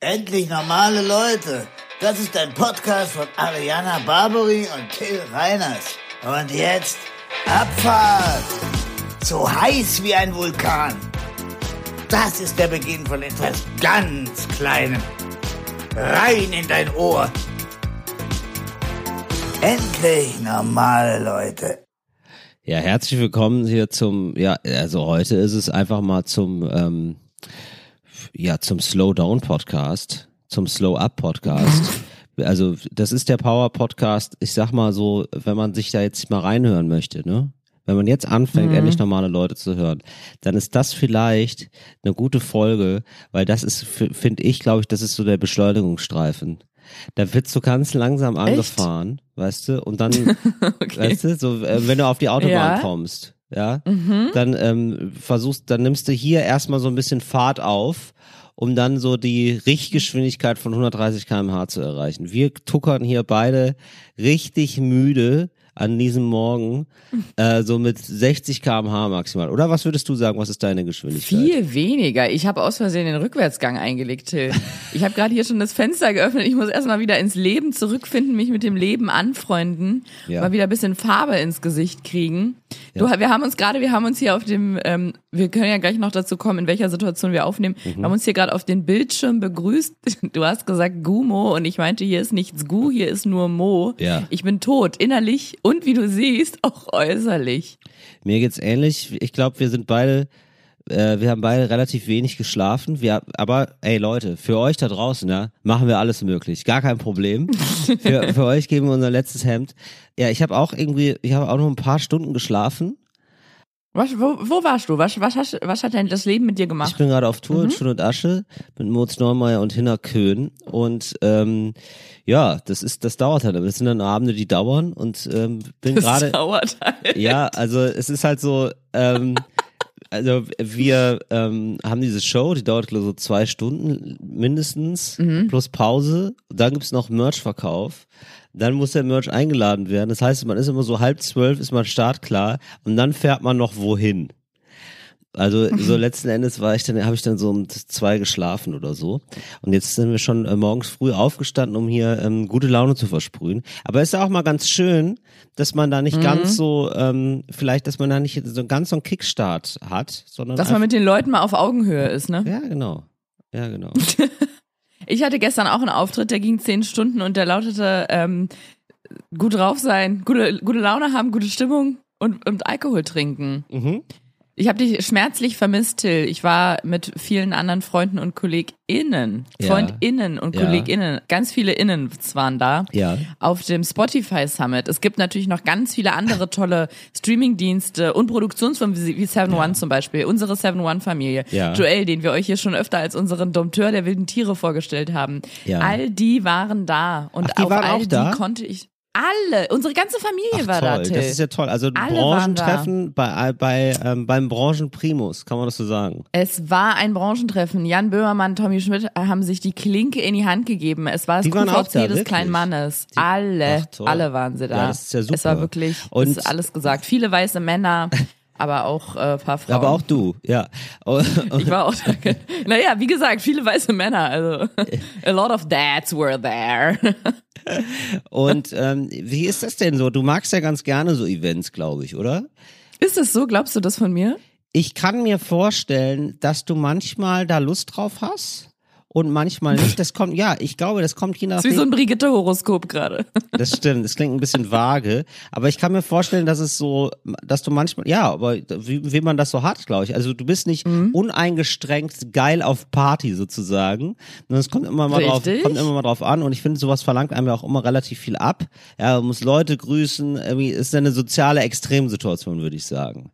Endlich normale Leute. Das ist ein Podcast von Ariana Barbary und Till Reiners. Und jetzt Abfahrt. So heiß wie ein Vulkan. Das ist der Beginn von etwas ganz Kleinem. Rein in dein Ohr. Endlich normale Leute. Ja, herzlich willkommen hier zum, ja, also heute ist es einfach mal zum, ähm, ja, zum Slow Down Podcast, zum Slow Up Podcast. Also, das ist der Power Podcast. Ich sag mal so, wenn man sich da jetzt mal reinhören möchte, ne? Wenn man jetzt anfängt, Mhm. endlich normale Leute zu hören, dann ist das vielleicht eine gute Folge, weil das ist, finde ich, glaube ich, das ist so der Beschleunigungsstreifen. Da wird so ganz langsam angefahren, weißt du, und dann, Okay. weißt du, so, äh, wenn du auf die Autobahn Ja. kommst, ja, Mhm. dann ähm, versuchst, dann nimmst du hier erstmal so ein bisschen Fahrt auf, um dann so die Richtgeschwindigkeit von 130 km/h zu erreichen. Wir tuckern hier beide richtig müde an diesem Morgen, äh, so mit 60 km/h maximal. Oder was würdest du sagen, was ist deine Geschwindigkeit? Viel weniger. Ich habe aus Versehen den Rückwärtsgang eingelegt, Till. Ich habe gerade hier schon das Fenster geöffnet. Ich muss erstmal wieder ins Leben zurückfinden, mich mit dem Leben anfreunden, Ja. mal wieder ein bisschen Farbe ins Gesicht kriegen. Du, wir haben uns gerade, wir haben uns hier auf dem, ähm, wir können ja gleich noch dazu kommen, in welcher Situation wir aufnehmen. Mhm. Wir haben uns hier gerade auf den Bildschirm begrüßt. Du hast gesagt Gumo und ich meinte, hier ist nichts Gu, hier ist nur Mo. Ja. Ich bin tot, innerlich und wie du siehst, auch äußerlich. Mir geht's ähnlich. Ich glaube, wir sind beide, äh, wir haben beide relativ wenig geschlafen. Wir, aber ey Leute, für euch da draußen, ja, machen wir alles möglich. Gar kein Problem. für, für euch geben wir unser letztes Hemd. Ja, ich habe auch irgendwie, ich habe auch noch ein paar Stunden geschlafen. Was, wo, wo warst du? Was, was, hast, was hat denn das Leben mit dir Ich gemacht? bin gerade auf Tour in Schutt und Asche mit Moritz Neumeier und Hinner Köhn. Und ähm, ja, das ist, das dauert halt. Das sind dann Abende, die dauern und ähm, bin Das gerade. dauert halt. Ja, also es ist halt so, ähm, also wir ähm, haben diese Show, die dauert so zwei Stunden mindestens, plus Pause. Dann gibt's noch Merch-Verkauf. Dann muss der Merch eingeladen werden. Das heißt, man ist immer so halb zwölf, ist man startklar und dann fährt man noch wohin. Also so letzten Endes war ich dann, habe ich dann so um zwei geschlafen oder so. Und jetzt sind wir schon äh, morgens früh aufgestanden, um hier ähm, gute Laune zu versprühen. Aber es ist ja auch mal ganz schön, dass man da Mhm. nicht ganz so, ähm, vielleicht, dass man da nicht so ganz so einen Kickstart hat, sondern Dass man mit den Leuten mal auf Augenhöhe ist, ne? ja genau, ja genau. Ich hatte gestern auch einen Auftritt, der ging zehn Stunden und der lautete ähm, gut drauf sein, gute, gute Laune haben, gute Stimmung und, und Alkohol trinken. mhm. Ich habe dich schmerzlich vermisst, Till. Ich war mit vielen anderen Freunden und KollegInnen, Ja. FreundInnen und Ja. KollegInnen, ganz viele Innen waren da. Ja. auf dem Spotify Summit. Es gibt natürlich noch ganz viele andere tolle Streamingdienste und Produktionsfirmen wie Seven One zum Beispiel, unsere Seven One Familie. Joel, den wir euch hier schon öfter als unseren Dompteur der wilden Tiere vorgestellt haben. All die waren da und Ach, auf all auch da? die konnte ich alle, unsere ganze Familie Ach, war toll, da, Till. das ist ja toll. Also Alle Branchentreffen bei, bei ähm, beim Branchenprimus, kann man das so sagen? es war ein Branchentreffen. Jan Böhmermann, Tommy Schmidt haben sich die Klinke in die Hand gegeben. Es war das Die QVC da, des kleinen Mannes. alle, Ach, alle waren sie da. Ja, das ist ja super. Es war wirklich, Und- es ist alles gesagt. Viele weiße Männer, aber auch äh, paar Frauen. Aber auch du, ja. Ich war auch da. Naja, wie gesagt, viele weiße Männer. Also a lot of dads were there. Und ähm, wie ist das denn so? Du magst ja ganz gerne so Events, glaube ich, oder? Ist es so? Glaubst du das von mir? Ich kann mir vorstellen, dass du manchmal da Lust drauf hast und manchmal nicht. Das kommt, ja, ich glaube, das kommt je Das ist wie so ein Brigitte-Horoskop gerade. Das stimmt, das klingt ein bisschen vage, aber ich kann mir vorstellen, dass es so, dass du manchmal, ja, aber wie, wie man das so hat, glaube ich. Also du bist nicht Mhm. uneingeschränkt geil auf Party sozusagen. Es kommt immer mal drauf, Richtig. kommt immer mal drauf an und ich finde, sowas verlangt einem ja auch immer relativ viel ab. Ja, man muss Leute grüßen, irgendwie ist eine soziale Extremsituation, würde ich sagen.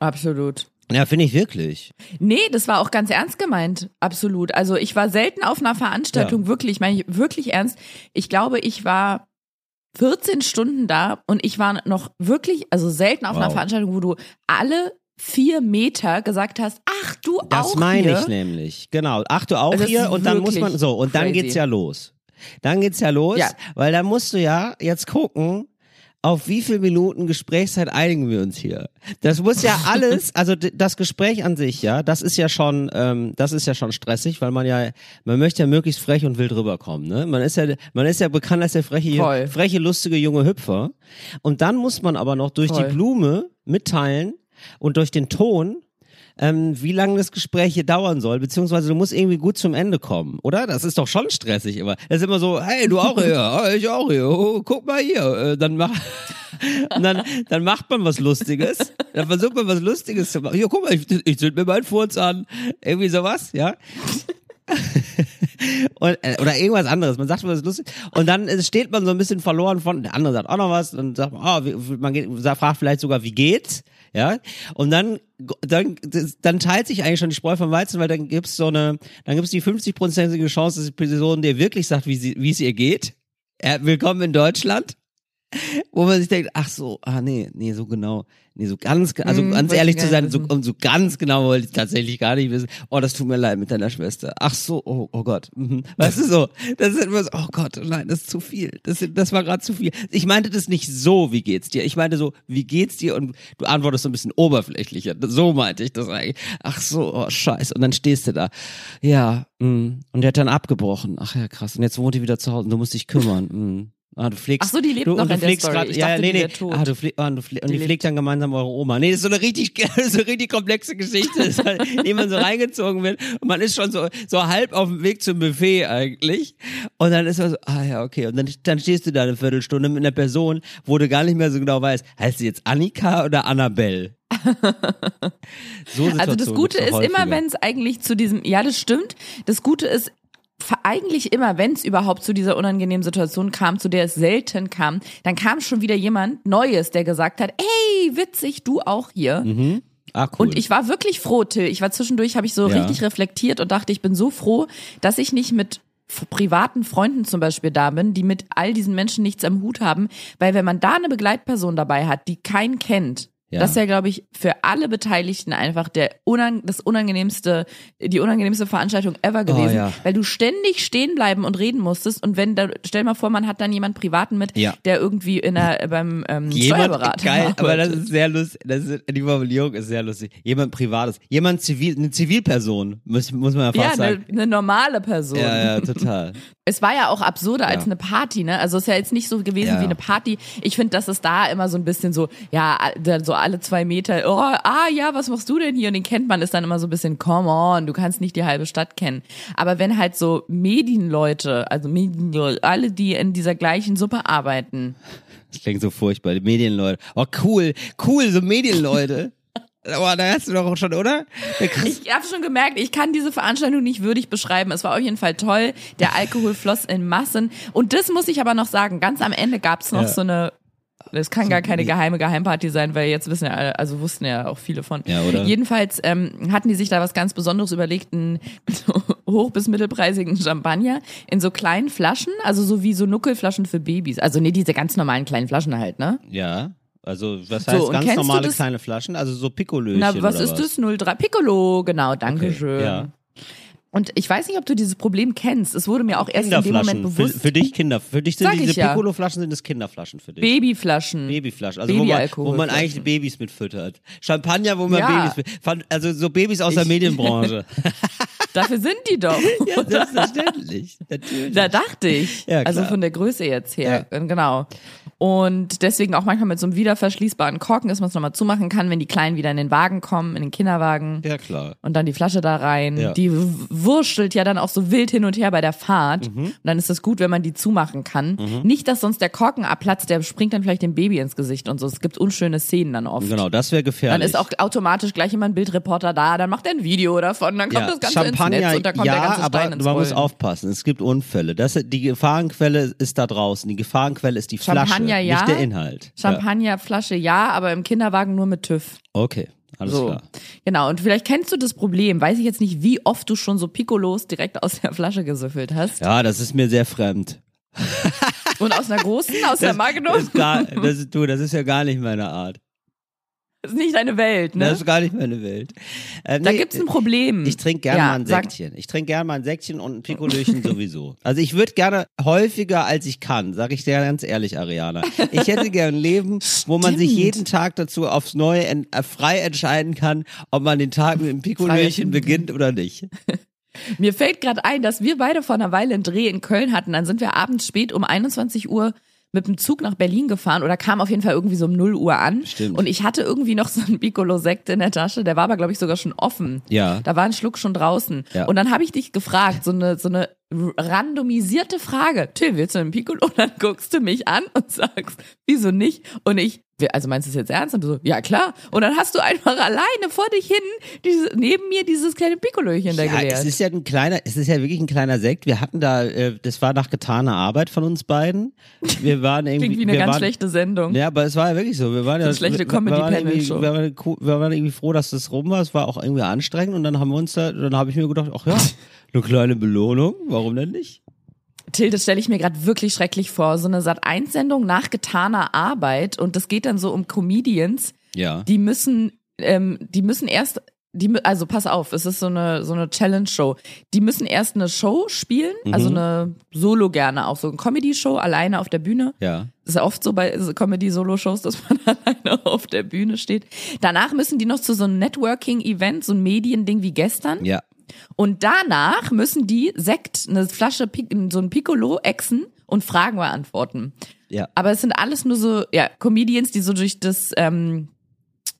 Absolut. Ja, finde ich wirklich. Nee, das war auch ganz ernst gemeint. Absolut. Also ich war selten auf einer Veranstaltung, wirklich, meine ich wirklich ernst. Ich glaube, ich war 14 Stunden da und ich war noch wirklich, also selten auf einer Wow. Veranstaltung, wo du alle vier Meter gesagt hast, ach du Das auch meine hier. ich nämlich. Genau. Ach du auch Das hier und dann muss man so und dann crazy. geht's ja los. Dann geht's ja los, Ja. weil dann musst du ja jetzt gucken, auf wie viel Minuten Gesprächszeit einigen wir uns hier? Das muss ja alles, also das Gespräch an sich, ja, das ist ja schon, ähm, das ist ja schon stressig, weil man ja, man möchte ja möglichst frech und wild rüberkommen, ne? Man ist ja, man ist ja bekannt als der freche, Voll. freche, lustige junge Hüpfer. Und dann muss man aber noch durch Voll. die Blume mitteilen und durch den Ton, ähm, wie lange das Gespräch hier dauern soll, beziehungsweise du musst irgendwie gut zum Ende kommen, oder? Das ist doch schon stressig immer. Das ist immer so, hey, du auch hier, ich auch hier, oh, guck mal hier. Äh, dann mach, und dann, dann macht man was Lustiges, dann versucht man was Lustiges zu machen. Hier, guck mal, ich, ich zünd mir meinen Furz an. Irgendwie sowas, ja. Und, äh, oder irgendwas anderes. Man sagt was lustig. Und dann äh, steht man so ein bisschen verloren von, der andere sagt auch noch was, dann sagt man, oh, wie, man geht, fragt vielleicht sogar, wie geht's? Ja. Und dann, dann, dann teilt sich eigentlich schon die Spreu vom Weizen, weil dann gibt's so eine, dann gibt's die 50-prozentige Chance, dass die Person dir wirklich sagt, wie sie, wie es ihr geht. Willkommen in Deutschland. Wo man sich denkt, ach so, ah nee, nee, so genau, nee, so ganz, also Hm, ganz ehrlich ich zu sein, so, und so ganz genau wollte ich tatsächlich gar nicht wissen. Oh, das tut mir leid mit deiner Schwester. Ach so, oh, oh Gott. Mhm. Weißt du so, das ist immer so, oh Gott, oh nein, das ist zu viel. Das, das war gerade zu viel. Ich meinte das nicht so, wie geht's dir? Ich meinte so, wie geht's dir? Und du antwortest so ein bisschen oberflächlicher. So meinte ich das eigentlich. Ach so, oh scheiße. Und dann stehst du da. Ja, mh. und der hat dann abgebrochen. Ach ja, krass. Und jetzt wohnt die wieder zu Hause und du musst dich kümmern. Mh. Ah, du pflegst, Ach so, die lebt du, noch in der Story. grad- Ich ja, dachte, nee, die nee. tot. Ah, du pfleg, ah, und du pfleg, und Die die pflegt dann gemeinsam eure Oma. Nee, das ist so eine richtig, so eine richtig komplexe Geschichte, ist halt, in die man so reingezogen wird. Und man ist schon so, so halb auf dem Weg zum Buffet eigentlich. Und dann ist man so, ah ja, okay. Und dann, dann stehst du da eine Viertelstunde mit einer Person, wo du gar nicht mehr so genau weißt, heißt sie jetzt Annika oder Annabelle? So Also das Gute ist immer, wenn es eigentlich zu diesem, ja, das stimmt. Das Gute ist eigentlich immer, wenn es überhaupt zu dieser unangenehmen Situation kam, zu der es selten kam, dann kam schon wieder jemand Neues, der gesagt hat, ey, witzig, du auch hier. Ah, cool. Und ich war wirklich froh, Till. Ich war zwischendurch, habe ich so Ja. richtig reflektiert und dachte, ich bin so froh, dass ich nicht mit privaten Freunden zum Beispiel da bin, die mit all diesen Menschen nichts am Hut haben, weil wenn man da eine Begleitperson dabei hat, die keinen kennt, Ja. das ist ja, glaube ich, für alle Beteiligten einfach der unang das unangenehmste, die unangenehmste Veranstaltung ever gewesen, Oh, ja. weil du ständig stehen bleiben und reden musstest und wenn da, stell mal vor, man hat dann jemand privaten mit, Ja. der irgendwie in der, beim ähm, Jemand, Steuerberater geil, aber das ist sehr lustig, das ist, die Formulierung ist sehr lustig. Jemand Privates, jemand Zivil, eine Zivilperson, muss, muss man ja ja, fast eine, sagen. eine normale Person. Ja, ja, total. Es war ja auch absurder als Ja. eine Party, ne? Also es ist ja jetzt nicht so gewesen Ja. wie eine Party. Ich finde, dass es da immer so ein bisschen so, ja, so alle zwei Meter, oh, ah ja, was machst du denn hier? Und den kennt man, ist dann immer so ein bisschen, come on, du kannst nicht die halbe Stadt kennen. Aber wenn halt so Medienleute, also Medienleute, alle, die in dieser gleichen Suppe arbeiten, Das klingt so furchtbar, die Medienleute. Oh, cool, cool, so Medienleute. Aber da hast du doch auch schon, oder? Ich habe schon gemerkt, ich kann diese Veranstaltung nicht würdig beschreiben. Es war auf jeden Fall toll. Der Alkohol floss in Massen. Und das muss ich aber noch sagen. Ganz am Ende gab's noch Ja. so eine. Das kann gar keine geheime Geheimparty sein, weil jetzt wissen ja alle, also wussten ja auch viele von. Ja, oder? Jedenfalls ähm, hatten die sich da was ganz Besonderes überlegt, einen hoch- bis mittelpreisigen Champagner in so kleinen Flaschen, also so wie so Nuckelflaschen für Babys. Also nee, diese ganz normalen kleinen Flaschen halt, ne? ja, also was So, heißt und ganz normale kleine Flaschen? Also so Pikolöchen Na, was ist was? das? 03 Piccolo, genau, danke Okay, schön. ja. Und ich weiß nicht, ob du dieses Problem kennst. Es wurde mir auch erst in dem. Moment Für, bewusst. für dich Kinder. Für dich sind Sag diese ja. Piccolo-Flaschen sind es Kinderflaschen für dich. Babyflaschen. Babyflaschen, also wo man, wo man eigentlich Babys mit füttert. Champagner, wo man Ja. Babys mit, fand- also so Babys aus der Ich- Medienbranche. Dafür sind die doch. ja, selbstverständlich. Natürlich. Da dachte ich. Ja, also von der Größe jetzt her. Genau. Und deswegen auch manchmal mit so einem wieder verschließbaren Korken, dass man es nochmal zumachen kann, wenn die Kleinen wieder in den Wagen kommen, in den Kinderwagen. Ja, klar. Und dann die Flasche da rein. Ja. Die wurschtelt ja dann auch so wild hin und her bei der Fahrt. Mhm. Und dann ist es gut, wenn man die zumachen kann. Nicht, dass sonst der Korken abplatzt, der springt dann vielleicht dem Baby ins Gesicht und so. Es gibt unschöne Szenen dann oft. Genau, das wäre gefährlich. Dann ist auch automatisch gleich immer ein Bildreporter da, dann macht er ein Video davon, dann kommt ja, das Ganze Champagner, ins Netz und da kommt ja, der ganze aber Stein ins man muss Rollen. aufpassen. Es gibt Unfälle. Das, die Gefahrenquelle ist da draußen. Die Gefahrenquelle ist die Flasche, Champagner, ja. nicht der Inhalt. Champagnerflasche ja, aber im Kinderwagen nur mit TÜV. Okay, alles So. klar. Genau, und vielleicht kennst du das Problem. Weiß ich jetzt nicht, wie oft du schon so Piccolos direkt aus der Flasche gesüffelt hast. Ja, das ist mir sehr fremd. Und aus einer großen, aus der Das, Magnum. das, gar, das, du, das ist ja gar nicht meine Art. Das ist nicht deine Welt, ne? Das ist gar nicht meine Welt. Ähm, da nee, gibt's ein Problem. Ich trinke gerne Ja, mal ein sag- Säckchen. Ich trinke gerne mal ein Säckchen und ein Pikolöchen sowieso. Also ich würde gerne häufiger als ich kann, sage ich dir ganz ehrlich, Ariana. Ich hätte gerne ein Leben, wo man sich jeden Tag dazu aufs Neue en äh, frei entscheiden kann, ob man den Tag mit einem Pikolöchen beginnt oder nicht. Mir fällt gerade ein, dass wir beide vor einer Weile einen Dreh in Köln hatten. Dann sind wir abends spät um 21 Uhr mit dem Zug nach Berlin gefahren oder kam auf jeden Fall irgendwie so um 0 Uhr an. Stimmt. Und ich hatte irgendwie noch so einen Piccolo-Sekt in der Tasche. Der war aber, glaube ich, sogar schon offen. Ja. Da war ein Schluck schon draußen. Ja. Und dann habe ich dich gefragt, so eine, so eine randomisierte Frage. Till, willst du einen Piccolo? Und dann guckst du mich an und sagst, wieso nicht? Und ich, also meinst du es jetzt ernst? Und du so, ja klar. Und dann hast du einfach alleine vor dich hin, diese, neben mir dieses kleine Piccolöchen da Ja, geleert. es ist ja ein kleiner, es ist ja wirklich ein kleiner Sekt. Wir hatten da, äh, das war nach getaner Arbeit von uns beiden. Wir waren irgendwie, Klingt wie eine ganz waren, schlechte Sendung. Ja, aber es war ja wirklich so. Wir waren ja, eine schlechte wir, wir, waren irgendwie, Comedy-Panel-Show. wir, waren, wir waren irgendwie froh, dass das rum war. Es war auch irgendwie anstrengend und dann haben wir uns da, dann habe ich mir gedacht, ach ja, eine kleine Belohnung, warum denn nicht? Till, das stelle ich mir gerade wirklich schrecklich vor. So eine Sat1-Sendung nach getaner Arbeit und das geht dann so um Comedians, Ja. die müssen, ähm, die müssen erst, die, also pass auf, es ist so eine, so eine Challenge-Show. Die müssen erst eine Show spielen, also Mhm. eine Solo gerne auch, so eine Comedy-Show alleine auf der Bühne. Ja. Das ist ja oft so bei so Comedy-Solo-Shows, dass man alleine auf der Bühne steht. Danach müssen die noch zu so einem Networking-Event, so ein Mediending wie gestern. Ja. Und danach müssen die Sekt, eine Flasche, so ein Piccolo exen und Fragen beantworten. Ja. Aber es sind alles nur so, ja, Comedians, die so durch das, ähm,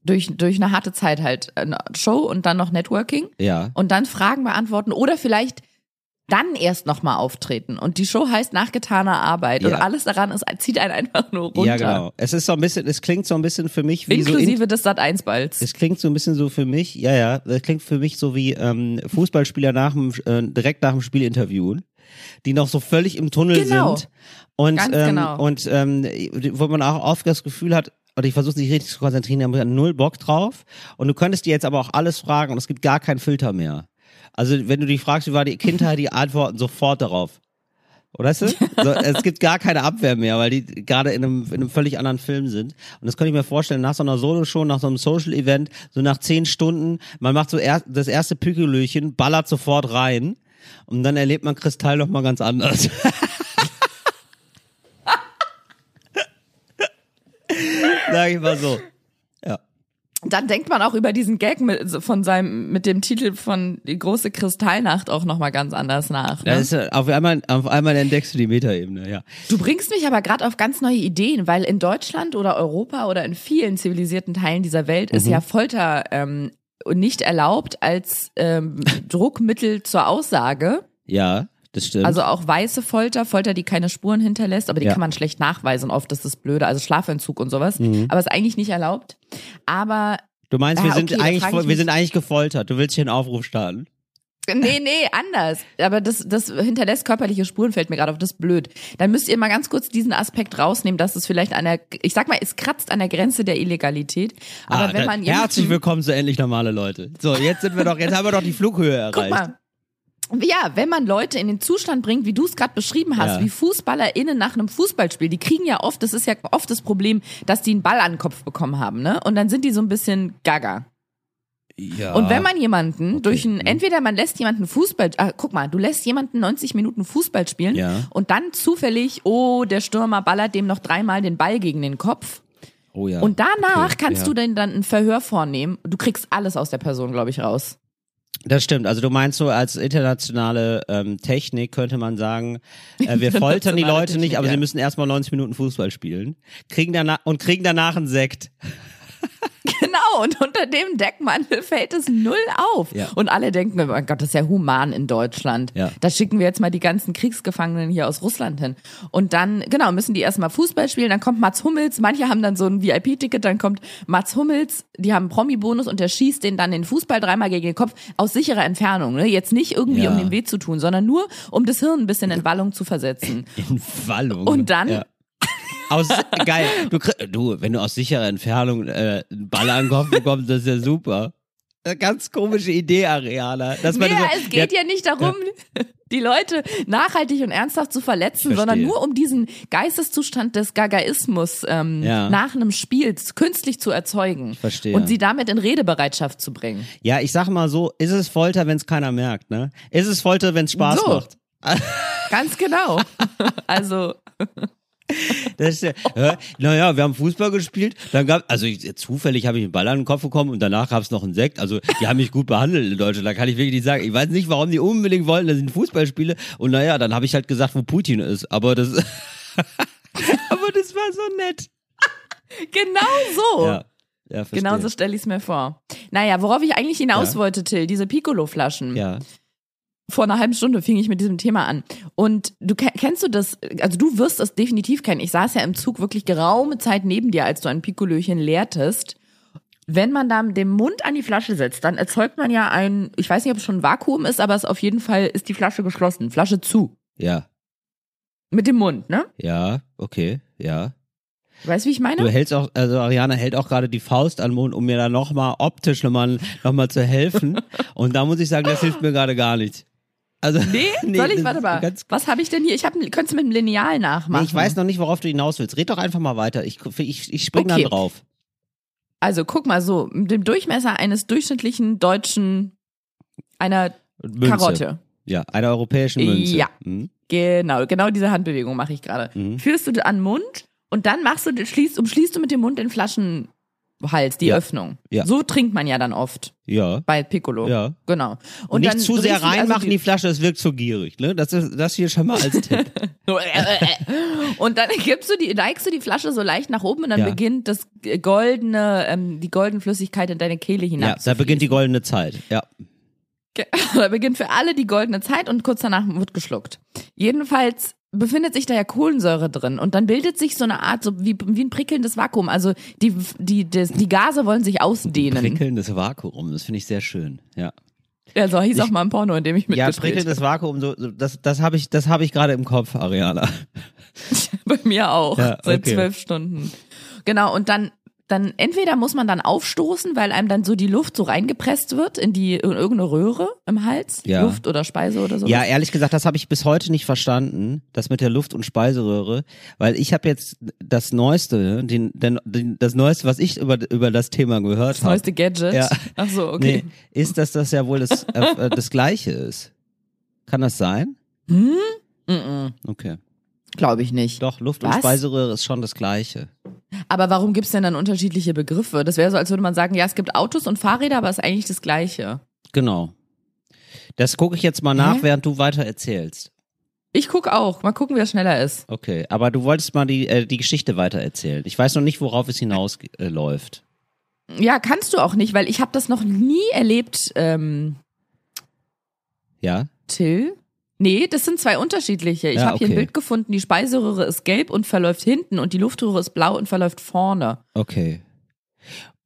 durch, durch eine harte Zeit halt eine Show und dann noch Networking Ja. und dann Fragen beantworten oder vielleicht dann erst nochmal auftreten. Und die Show heißt nachgetaner Arbeit und Ja. alles daran ist, zieht einen einfach nur runter. Ja, genau. Es ist so ein bisschen, es klingt so ein bisschen für mich wie so in, Inklusive des Sat 1 Balls. Es klingt so ein bisschen so für mich, ja, ja, das klingt für mich so wie ähm, Fußballspieler nach dem, äh, direkt nach dem Spiel interviewen, die noch so völlig im Tunnel Genau. sind und Ganz ähm, genau. und ähm, wo man auch oft das Gefühl hat, oder ich versuche nicht richtig zu konzentrieren, da haben null Bock drauf und du könntest dir jetzt aber auch alles fragen und es gibt gar keinen Filter mehr. Also wenn du dich fragst, wie war die Kindheit, die antworten sofort darauf. Oder weißt du? So, es gibt gar keine Abwehr mehr, weil die gerade in einem, in einem völlig anderen Film sind. Und das könnte ich mir vorstellen, nach so einer Solo-Show, nach so einem Social-Event, so nach zehn Stunden, man macht so er, das erste Pückelöchen, ballert sofort rein und dann erlebt man Kristall noch mal ganz anders. Sag ich mal so. Dann denkt man auch über diesen Gag mit, von seinem, mit dem Titel von Die große Kristallnacht auch nochmal ganz anders nach. Ne? Das ist, auf einmal, auf einmal entdeckst du die Metaebene, ja. Du bringst mich aber gerade auf ganz neue Ideen, weil in Deutschland oder Europa oder in vielen zivilisierten Teilen dieser Welt ist ja Folter ähm, nicht erlaubt als ähm, Druckmittel zur Aussage. Ja, das stimmt. Also auch weiße Folter, Folter, die keine Spuren hinterlässt, aber die Ja. kann man schlecht nachweisen. Oft ist das blöde, also Schlafentzug und sowas. Aber ist eigentlich nicht erlaubt. Aber du meinst, wir Ah, sind okay, da eigentlich, wir sind eigentlich gefoltert. Du willst hier einen Aufruf starten. Nee, nee, anders. Aber das, das hinterlässt körperliche Spuren, fällt mir gerade auf, das ist blöd. Dann müsst ihr mal ganz kurz diesen Aspekt rausnehmen, dass es vielleicht an der, ich sag mal, es kratzt an der Grenze der Illegalität. Aber Ah, wenn da- man herzlich jemanden- willkommen zu endlich normale Leute. So, jetzt sind wir doch, jetzt haben wir doch die Flughöhe erreicht. Guck mal. Ja, wenn man Leute in den Zustand bringt, wie du es gerade beschrieben hast, Ja. wie FußballerInnen nach einem Fußballspiel, die kriegen ja oft, das ist ja oft das Problem, dass die einen Ball an den Kopf bekommen haben, ne? Und dann sind die so ein bisschen gaga. Ja. Und wenn man jemanden durch ein, mhm. entweder man lässt jemanden Fußball, ah, guck mal, du lässt jemanden 90 Minuten Fußball spielen Ja. und dann zufällig, oh, der Stürmer ballert dem noch dreimal den Ball gegen den Kopf. oh ja. Und danach Okay, kannst ja. du dann, dann ein Verhör vornehmen. Du kriegst alles aus der Person, glaube ich, raus. Das stimmt. Also du meinst so als internationale ähm, Technik könnte man sagen, äh, wir foltern die Leute nicht, Technik, aber ja. sie müssen erstmal 90 Minuten Fußball spielen, kriegen danach und kriegen danach einen Sekt. Genau, und unter dem Deckmantel fällt es null auf. Ja. Und alle denken, oh mein Gott, das ist ja human in Deutschland. Ja. Da schicken wir jetzt mal die ganzen Kriegsgefangenen hier aus Russland hin. Und dann, genau, müssen die erstmal Fußball spielen, dann kommt Mats Hummels, manche haben dann so ein VIP-Ticket, dann kommt Mats Hummels, die haben einen Promi-Bonus und der schießt den dann den Fußball dreimal gegen den Kopf aus sicherer Entfernung. Ne? Jetzt nicht irgendwie, Ja. um dem weh zu tun, sondern nur, um das Hirn ein bisschen in Wallung zu versetzen. In Wallung. Und dann- Ja. Aus, geil. Du, du, wenn du aus sicherer Entfernung äh, einen Ball an den Kopf bekommst, das ist ja super. Eine ganz komische Idee, Ariana. Dass Nee, so, es geht ja, nicht darum, die Leute nachhaltig und ernsthaft zu verletzen, sondern nur um diesen Geisteszustand des Gagaismus ähm, Ja. nach einem Spiel künstlich zu erzeugen verstehe. und sie damit in Redebereitschaft zu bringen. Ja, ich sag mal so, ist es Folter, wenn es keiner merkt, ne? Ist es Folter, wenn es Spaß So. macht? Ganz genau. also Das ist ja, naja, wir haben Fußball gespielt, dann gab, also ich, zufällig habe ich einen Ball an den Kopf bekommen und danach gab es noch einen Sekt. Also die haben mich gut behandelt in Deutschland, da kann ich wirklich nicht sagen. Ich weiß nicht, warum die unbedingt wollten, dass ich einen Fußball spiele. Und naja, dann habe ich halt gesagt, wo Putin ist. Aber das, aber das war so nett. genau so. Ja, ja. Genau so stelle ich es mir vor. Naja, worauf ich eigentlich hinaus Ja. wollte, Till, diese Piccolo-Flaschen. Ja, Vor einer halben Stunde fing ich mit diesem Thema an. Und du ke- kennst du das, also du wirst es definitiv kennen. Ich saß ja im Zug wirklich geraume Zeit neben dir, als du ein Piccolöchen leertest. Wenn man da den Mund an die Flasche setzt, dann erzeugt man ja ein, ich weiß nicht, ob es schon ein Vakuum ist, aber es auf jeden Fall ist die Flasche geschlossen, Flasche zu. ja, Mit dem Mund, ne? ja, okay, ja. Weißt du, wie ich meine? Du hältst auch, also Ariana hält auch gerade die Faust an den Mund, um mir da nochmal optisch nochmal noch mal zu helfen. Und da muss ich sagen, das hilft mir gerade gar nicht. Also, Nee, soll ich, warte mal. Was habe ich denn hier? Ich könntest du mit dem Lineal nachmachen? nee, ich weiß noch nicht, worauf du hinaus willst. Red doch einfach mal weiter. Ich, ich, ich spring Okay. dann drauf. Also guck mal so, mit dem Durchmesser eines durchschnittlichen deutschen, einer Münze. Karotte. Ja, einer europäischen Münze. Ja. Mhm. Genau, genau diese Handbewegung mache ich gerade. Mhm. Führst du an den Mund und dann machst du, schließt, umschließt du mit dem Mund den Flaschenhals, die Ja. Öffnung. Ja. So trinkt man ja dann oft Ja. bei Piccolo. Ja. Genau. Und, nicht dann zu sehr also reinmachen in die Flasche, es wirkt zu gierig. Ne? Das ist das hier schon mal als Tipp. und dann gibst du die, neigst du die Flasche so leicht nach oben und dann Ja. beginnt das goldene, ähm, die goldene Flüssigkeit in deine Kehle hinab. ja, da beginnt die goldene Zeit. Ja. Da beginnt für alle die goldene Zeit und kurz danach wird geschluckt. Jedenfalls befindet sich da ja Kohlensäure drin und dann bildet sich so eine Art, so wie, wie ein prickelndes Vakuum. Also die, die, das, die Gase wollen sich ausdehnen. Prickelndes Vakuum, das finde ich sehr schön. Ja. Ja, so hieß auch mal ein Porno, in dem ich Ja, mitgespielt prickelndes Vakuum, so, so, das, das habe ich, das habe ich gerade im Kopf, Ariana. Bei mir auch. Ja, Seit okay. zwölf Stunden. Genau, und dann, dann entweder muss man dann aufstoßen, weil einem dann so die Luft so reingepresst wird in die in irgendeine Röhre im Hals. Ja. Luft oder Speise oder so. Ja, ehrlich gesagt, das habe ich bis heute nicht verstanden, das mit der Luft- und Speiseröhre, weil ich habe jetzt das Neueste, den, den, den, das Neueste, was ich über, über das Thema gehört Das habe, neueste Gadget. Ja. Ach so, okay. nee, ist, dass das ja wohl das, äh, das Gleiche ist. Kann das sein? Hm? Mm Okay. Glaube ich nicht. Doch, Luft- und Was? Speiseröhre ist schon das Gleiche. Aber warum gibt's denn dann unterschiedliche Begriffe? Das wäre so, als würde man sagen, ja, es gibt Autos und Fahrräder, aber es ist eigentlich das Gleiche. Genau. Das gucke ich jetzt mal nach, Hä? während du weiter erzählst. Ich guck auch. Mal gucken, wer schneller ist. Okay, aber du wolltest mal die, äh, die Geschichte weiter erzählen. Ich weiß noch nicht, worauf es hinausläuft. Äh. Ja, kannst du auch nicht, weil ich habe das noch nie erlebt, ähm, ja? Till. Nee, das sind zwei unterschiedliche. Ich Ja, habe hier ein okay. Bild gefunden, die Speiseröhre ist gelb und verläuft hinten und die Luftröhre ist blau und verläuft vorne. Okay.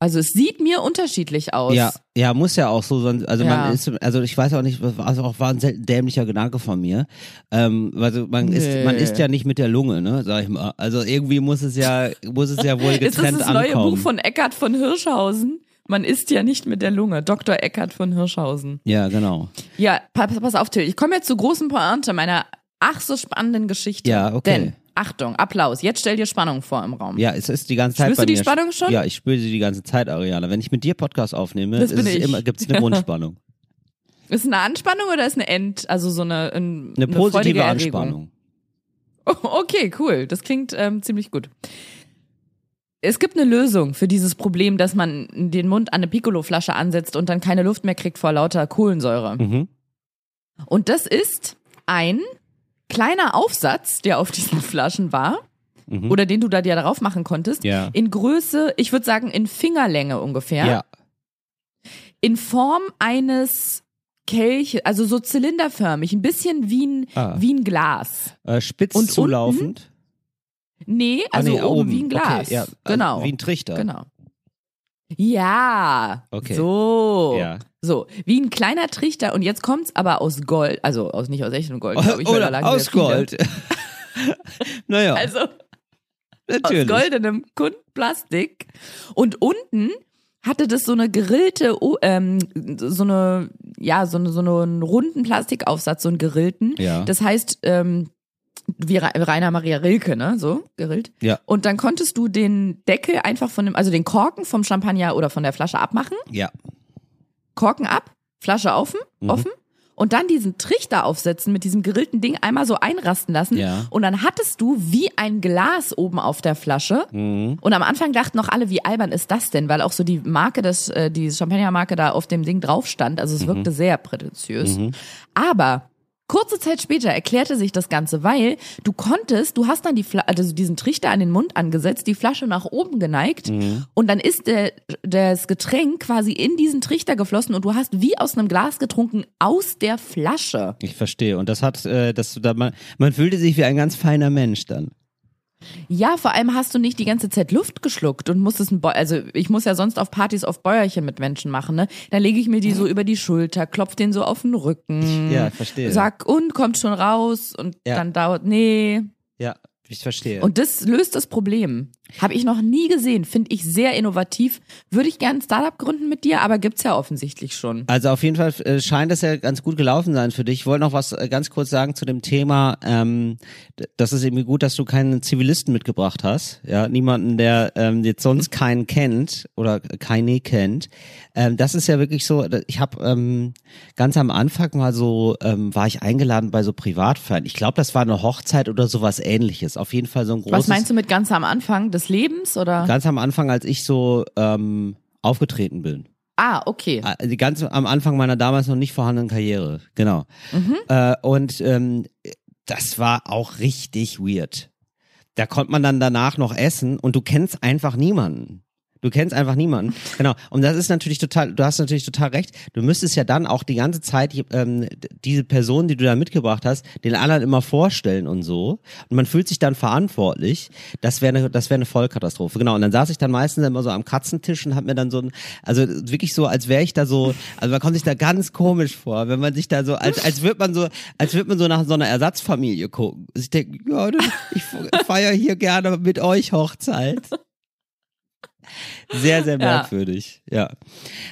Also es sieht mir unterschiedlich aus. Ja, ja, muss ja auch so sein. Also Ja. man ist, also ich weiß auch nicht, was also auch war ein selten dämlicher Gedanke von mir. Ähm, also man ist, Nee. man isst ja nicht mit der Lunge, ne, sag ich mal. Also irgendwie muss es ja, muss es ja wohl Ist das getrennt das neue ankommen. Buch von Eckhard von Hirschhausen? Man isst ja nicht mit der Lunge. Dr. Eckhard von Hirschhausen. ja, genau. Ja, pass, pass auf, Till. Ich komme jetzt zur großen Pointe meiner ach so spannenden Geschichte. Ja, okay. Denn, Achtung, Applaus. Jetzt stell dir Spannung vor im Raum. Ja, es ist die ganze Zeit Spürst du die mir. Spannung schon? Ja, ich spüre sie die ganze Zeit, Ariana. Wenn ich mit dir Podcast aufnehme, bin es eine Grundspannung. Ist eine Anspannung oder ist eine End, also so eine, ein, Eine positive freudige Erregung? Anspannung. Okay, cool. Das klingt ähm, ziemlich gut. Es gibt eine Lösung für dieses Problem, dass man den Mund an eine Piccolo-Flasche ansetzt und dann keine Luft mehr kriegt vor lauter Kohlensäure. Mhm. Und das ist ein kleiner Aufsatz, der auf diesen Flaschen war, Mhm. oder den du da dir darauf machen konntest, Ja. in Größe, ich würde sagen in Fingerlänge ungefähr, Ja. in Form eines Kelche, also so zylinderförmig, ein bisschen wie ein, Ah. wie ein Glas. Äh, spitz Und zulaufend. Nee, Ah, also nee, oben, wie ein Glas. Okay, ja, also genau. Wie ein Trichter. Genau. Ja. Okay. So. Ja. So, wie ein kleiner Trichter und jetzt kommt's aber aus Gold, also aus nicht aus echtem Gold, glaube ich, Oder aus. Gold. naja, Also aus natürlich. goldenem Kunstplastik und unten hatte das so eine gegrillte, oh, ähm, so eine, ja, so, eine, so einen runden Plastikaufsatz, so einen gerillten. Ja. Das heißt, ähm, wie Ra- Rainer Maria Rilke, ne, so gerillt. Ja. Und dann konntest du den Deckel einfach von dem, also den Korken vom Champagner oder von der Flasche abmachen, Ja. Korken ab, Flasche offen, Mhm. offen. Und dann diesen Trichter aufsetzen mit diesem gerillten Ding einmal so einrasten lassen. Ja. Und dann hattest du wie ein Glas oben auf der Flasche. Mhm. Und am Anfang dachten noch alle, wie albern ist das denn? Weil auch so die Marke des, äh, die Champagnermarke da auf dem Ding drauf stand. Also es Mhm. wirkte sehr prätentiös. Aber kurze Zeit später erklärte sich das Ganze, weil du konntest, du hast dann die Fla also diesen Trichter an den Mund angesetzt, die Flasche nach oben geneigt Mhm. und dann ist der, das Getränk quasi in diesen Trichter geflossen und du hast wie aus einem Glas getrunken aus der Flasche. Ich verstehe. Und das hat, äh, das, da, man, man fühlte sich wie ein ganz feiner Mensch dann. Ja, vor allem hast du nicht die ganze Zeit Luft geschluckt und musstest ein Bäu also ich muss ja sonst auf Partys auf Bäuerchen mit Menschen machen, ne? Da lege ich mir die so über die Schulter, klopf den so auf den Rücken. Ja, verstehe. Sag, und kommt schon raus und Ja. dann dauert, nee. Ja, ich verstehe. Und das löst das Problem. Habe ich noch nie gesehen, finde ich sehr innovativ. Würde ich gerne ein Startup gründen mit dir, aber gibt's ja offensichtlich schon. Also auf jeden Fall äh, scheint es ja ganz gut gelaufen sein für dich. Ich wollte noch was äh, ganz kurz sagen zu dem Thema. Ähm, das ist irgendwie gut, dass du keinen Zivilisten mitgebracht hast. Ja, niemanden, der ähm, jetzt sonst keinen kennt oder keine kennt. Ähm, das ist ja wirklich so. Ich habe ähm, ganz am Anfang mal so war war ich eingeladen bei so Privatfeiern. Ich glaube, das war eine Hochzeit oder sowas Ähnliches. Auf jeden Fall so ein großes. Was meinst du mit ganz am Anfang des Lebens oder? Ganz am Anfang, als ich so ähm, aufgetreten bin. Ah, okay. Äh, die ganz am Anfang meiner damals noch nicht vorhandenen Karriere, genau. Äh, und ähm, das war auch richtig weird. Da konnte man dann danach noch essen und du kennst einfach niemanden. Du kennst einfach niemanden. Genau. Und das ist natürlich total, du hast natürlich total recht. Du müsstest ja dann auch die ganze Zeit ähm, diese Person, die du da mitgebracht hast, den anderen immer vorstellen und so. Und man fühlt sich dann verantwortlich. Das wäre eine, das wäre eine Vollkatastrophe. Genau. Und dann saß ich dann meistens immer so am Katzentisch und hab mir dann so ein, also wirklich so, als wäre ich da so, also man kommt sich da ganz komisch vor, wenn man sich da so, als, als würde man so, als würde man so nach so einer Ersatzfamilie gucken. Also ich denke, ja, ich feiere hier gerne mit euch Hochzeit. Sehr, sehr merkwürdig, ja. ja.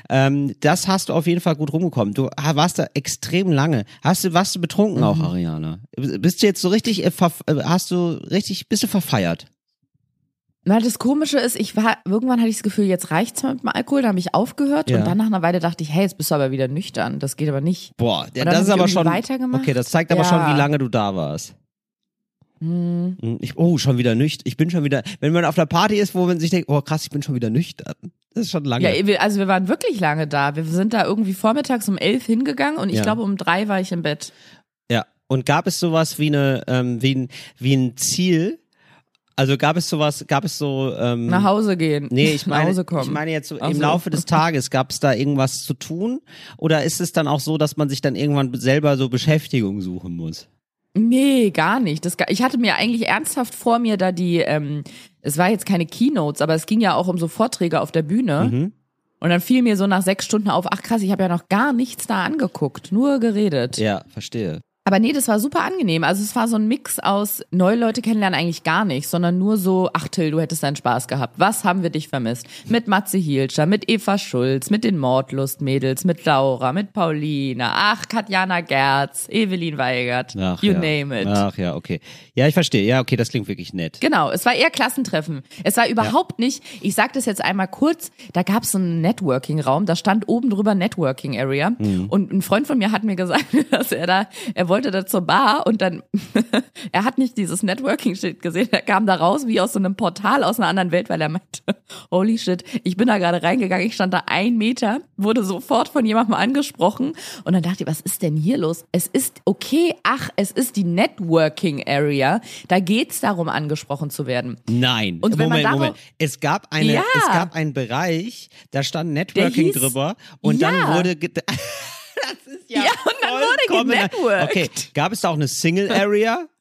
Ähm, das hast du auf jeden Fall gut rumgekommen. Du warst da extrem lange. Hast du, warst du betrunken auch, Ariane? Bist du jetzt so richtig, äh, hast du richtig, bist du verfeiert? Na, das Komische ist, ich war, irgendwann hatte ich das Gefühl, jetzt reicht's mal mit dem Alkohol, da habe ich aufgehört Ja. und dann nach einer Weile dachte ich, hey, jetzt bist du aber wieder nüchtern. Das geht aber nicht. Boah, dann das ist aber schon, weitergemacht. okay, das zeigt aber Ja. schon, wie lange du da warst. Hm. Hm, Ich, oh, schon wieder nüchtern. Ich bin schon wieder, wenn man auf der Party ist, wo man sich denkt, oh krass, ich bin schon wieder nüchtern. Das ist schon lange. Ja, also wir waren wirklich lange da. Wir sind da irgendwie vormittags um elf hingegangen und ich Ja. glaube um drei war ich im Bett. Ja. Und gab es sowas wie eine, ähm, wie ein, wie ein Ziel? Also gab es sowas, gab es so, ähm, Nach Hause gehen. Nee, ich Nach meine, Hause kommen. ich meine jetzt so, im so. Laufe des Tages, gab es da irgendwas zu tun? Oder ist es dann auch so, dass man sich dann irgendwann selber so Beschäftigung suchen muss? Nee, gar nicht. Das, ich hatte mir eigentlich ernsthaft vor mir da die, ähm, es war jetzt keine Keynotes, aber es ging ja auch um so Vorträge auf der Bühne. Mhm. Und dann fiel mir so nach sechs Stunden auf, ach krass, ich habe ja noch gar nichts da angeguckt, nur geredet. Ja, verstehe. Aber nee, das war super angenehm. Also es war so ein Mix aus neue Leute kennenlernen eigentlich gar nicht, sondern nur so, ach Till, du hättest deinen Spaß gehabt. Was haben wir dich vermisst? Mit Matze Hielscher, mit Eva Schulz, mit den Mordlust-Mädels, mit Laura, mit Paulina, ach, Katjana Gerz, Evelyn Weigert, Ach, you ja. name it. Ach ja, okay. Ja, ich verstehe. Ja, okay, das klingt wirklich nett. Genau, es war eher Klassentreffen. Es war überhaupt nicht, ich sag das jetzt einmal kurz, da gab es einen Networking-Raum, da stand oben drüber Networking Area Mhm. und ein Freund von mir hat mir gesagt, dass er da, er wollte da zur Bar und dann, er hat nicht dieses Networking-Shit gesehen, er kam da raus wie aus so einem Portal aus einer anderen Welt, weil er meinte, holy shit, ich bin da gerade reingegangen, ich stand da ein Meter, wurde sofort von jemandem angesprochen und dann dachte ich, was ist denn hier los? Es ist okay, ach, es ist die Networking Area, da geht's darum, angesprochen zu werden. Nein. Und Moment, darauf- Moment. Es gab eine, Ja. es gab einen Bereich, da stand Networking hieß- drüber und Ja. dann wurde das ist ja, Ja, und dann wurde genetworked. Okay, gab es da auch eine Single Area?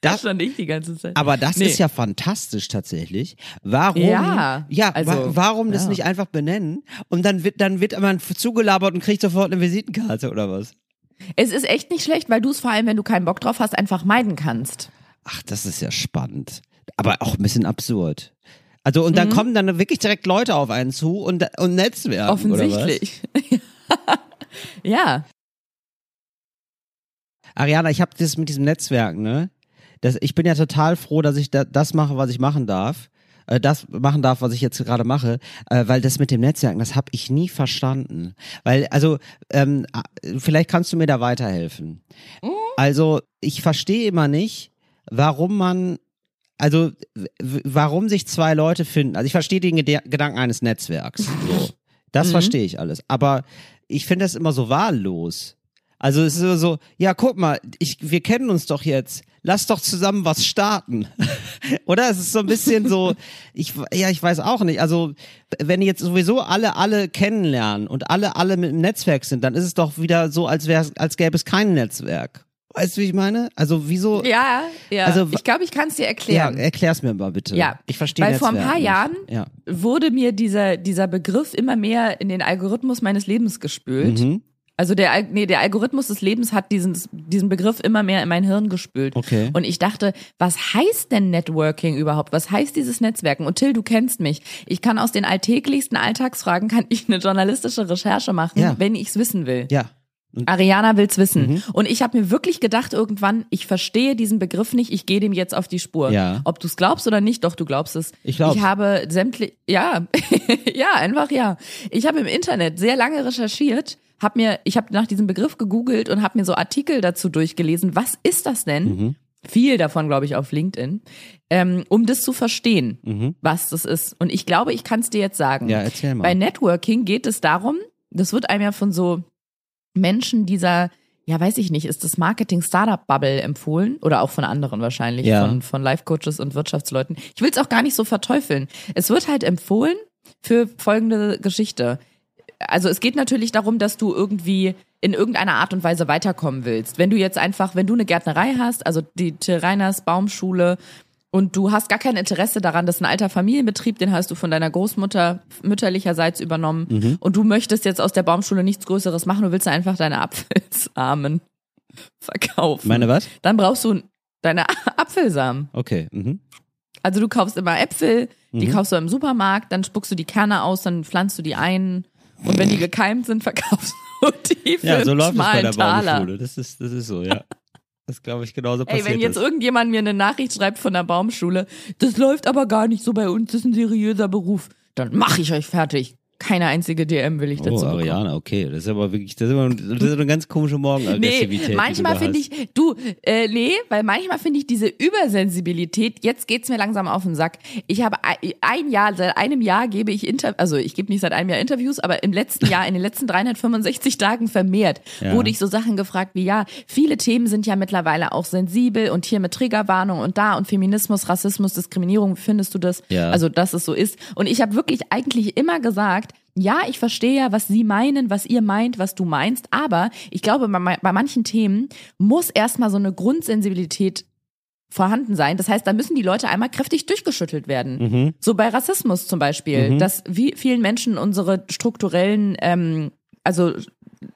Das Das, stand ich die ganze Zeit. aber das Nee. ist ja fantastisch tatsächlich. Warum? Ja, ja also, wa warum das ja. nicht einfach benennen? Und dann wird, dann wird man zugelabert und kriegt sofort eine Visitenkarte oder was? Es ist echt nicht schlecht, weil du es vor allem, wenn du keinen Bock drauf hast, einfach meiden kannst. Ach, das ist ja spannend. Aber auch ein bisschen absurd. Also und dann mhm. kommen dann wirklich direkt Leute auf einen zu und, und Netzwerke. Offensichtlich. ja. Ariana, ich habe das mit diesem Netzwerk, ne? Das, ich bin ja total froh, dass ich da, das mache, was ich machen darf. Äh, das machen darf, was ich jetzt gerade mache, äh, weil das mit dem Netzwerken, das habe ich nie verstanden. Weil, also, ähm, vielleicht kannst du mir da weiterhelfen. Mhm. Also, ich verstehe immer nicht, warum man also warum sich zwei Leute finden. Also ich verstehe den Ged Gedanken eines Netzwerks. So. Das mhm. verstehe ich alles. Aber ich finde das immer so wahllos. Also es ist so, ja, guck mal, ich, wir kennen uns doch jetzt. Lass doch zusammen was starten. Oder? Es ist so ein bisschen so, ich, ja, ich weiß auch nicht. Also, wenn jetzt sowieso alle alle kennenlernen und alle alle mit dem Netzwerk sind, dann ist es doch wieder so, als wäre als gäbe es kein Netzwerk. Weißt du, wie ich meine? Also wieso? Ja, ja. Also, ich glaube, ich kann es dir erklären. Ja, erklär's mir mal bitte. Ja, ich verstehe. Weil vor ein paar Jahren ja. wurde mir dieser dieser Begriff immer mehr in den Algorithmus meines Lebens gespült. Mhm. Also der, nee, der Algorithmus des Lebens hat diesen, diesen Begriff immer mehr in mein Hirn gespült. Okay. Und ich dachte, was heißt denn Networking überhaupt? Was heißt dieses Netzwerken? Und Till, du kennst mich. Ich kann aus den alltäglichsten Alltagsfragen kann ich eine journalistische Recherche machen, ja. wenn ich es wissen will. Ja. Und Ariana will's wissen. Mhm. Und ich habe mir wirklich gedacht irgendwann, ich verstehe diesen Begriff nicht, ich gehe dem jetzt auf die Spur. Ja. Ob du es glaubst oder nicht, doch, du glaubst es. Ich glaube. Ich habe sämtlich, ja, ja, einfach ja. Ich habe im Internet sehr lange recherchiert habe mir, ich habe nach diesem Begriff gegoogelt und habe mir so Artikel dazu durchgelesen. Was ist das denn? Mhm. Viel davon, glaube ich, auf LinkedIn, ähm, um das zu verstehen, mhm. was das ist. Und ich glaube, ich kann es dir jetzt sagen. Ja, erzähl mal. Bei Networking geht es darum, das wird einem ja von so Menschen dieser, ja, weiß ich nicht, ist das Marketing Startup Bubble empfohlen oder auch von anderen wahrscheinlich, ja. von, von Life Coaches und Wirtschaftsleuten. Ich will es auch gar nicht so verteufeln. Es wird halt empfohlen für folgende Geschichte also es geht natürlich darum, dass du irgendwie in irgendeiner Art und Weise weiterkommen willst. Wenn du jetzt einfach, wenn du eine Gärtnerei hast, also die Reiners Baumschule und du hast gar kein Interesse daran, das ist ein alter Familienbetrieb, den hast du von deiner Großmutter mütterlicherseits übernommen mhm. und du möchtest jetzt aus der Baumschule nichts Größeres machen, du willst einfach deine Apfelsamen verkaufen. Meine was? Dann brauchst du deine Apfelsamen. Okay. Mhm. Also du kaufst immer Äpfel, die mhm. kaufst du im Supermarkt, dann spuckst du die Kerne aus, dann pflanzt du die ein und wenn die gekeimt sind, verkaufst du die für Ja, so läuft es bei der. Baumschule. Das ist, das ist so, ja. Das glaube ich genauso passiert. Ey, wenn jetzt ist. irgendjemand mir eine Nachricht schreibt von der Baumschule, das läuft aber gar nicht so bei uns, das ist ein seriöser Beruf, dann mache ich euch fertig. Keine einzige DM will ich dazu. Oh, Ariana, okay. Das ist aber wirklich, das ist, immer, das ist eine ganz komische Morgenaggressivität. Nee, manchmal finde ich, du, äh, nee, weil manchmal finde ich diese Übersensibilität, jetzt geht's mir langsam auf den Sack. Ich habe ein Jahr, seit einem Jahr gebe ich Interviews, also ich gebe nicht seit einem Jahr Interviews, aber im letzten Jahr, in den letzten 365 Tagen vermehrt, ja. wurde ich so Sachen gefragt wie, ja, viele Themen sind ja mittlerweile auch sensibel und hier mit Triggerwarnung und da und Feminismus, Rassismus, Diskriminierung, findest du das? Ja. Also, dass es so ist. Und ich habe wirklich eigentlich immer gesagt, ja, ich verstehe ja, was Sie meinen, was ihr meint, was du meinst, aber ich glaube, bei, manchen Themen muss erstmal so eine Grundsensibilität vorhanden sein. Das heißt, da müssen die Leute einmal kräftig durchgeschüttelt werden. Mhm. So bei Rassismus zum Beispiel, mhm. dass wie vielen Menschen unsere strukturellen, ähm, also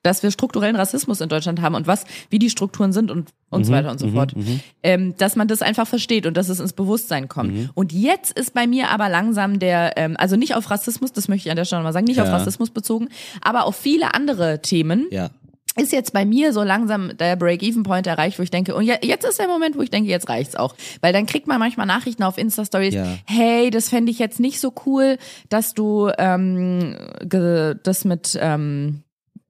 dass wir strukturellen Rassismus in Deutschland haben und was, wie die Strukturen sind und, und mhm, so weiter und so mhm, fort. Mhm. Ähm, dass man das einfach versteht und dass es ins Bewusstsein kommt. Mhm. Und jetzt ist bei mir aber langsam der, ähm, also nicht auf Rassismus, das möchte ich an der Stelle mal sagen, nicht ja. auf Rassismus bezogen, aber auf viele andere Themen. Ja ist jetzt bei mir so langsam der Break-Even-Point erreicht, wo ich denke, und jetzt ist der Moment, wo ich denke, jetzt reicht's auch. Weil dann kriegt man manchmal Nachrichten auf Insta-Stories, ja. hey, das fände ich jetzt nicht so cool, dass du ähm, das mit ähm,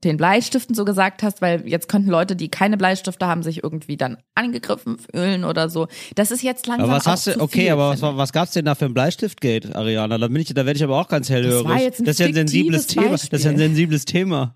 den Bleistiften so gesagt hast, weil jetzt könnten Leute, die keine Bleistifte haben, sich irgendwie dann angegriffen fühlen oder so. Das ist jetzt langsam. Aber was hast du, okay, viel, aber was, was gab's denn da für ein Bleistiftgate, Ariana? Da bin ich, da werde ich aber auch ganz hellhörig. Das, war jetzt ein das ist ja ein sensibles Thema. Das ist ja ein sensibles Thema.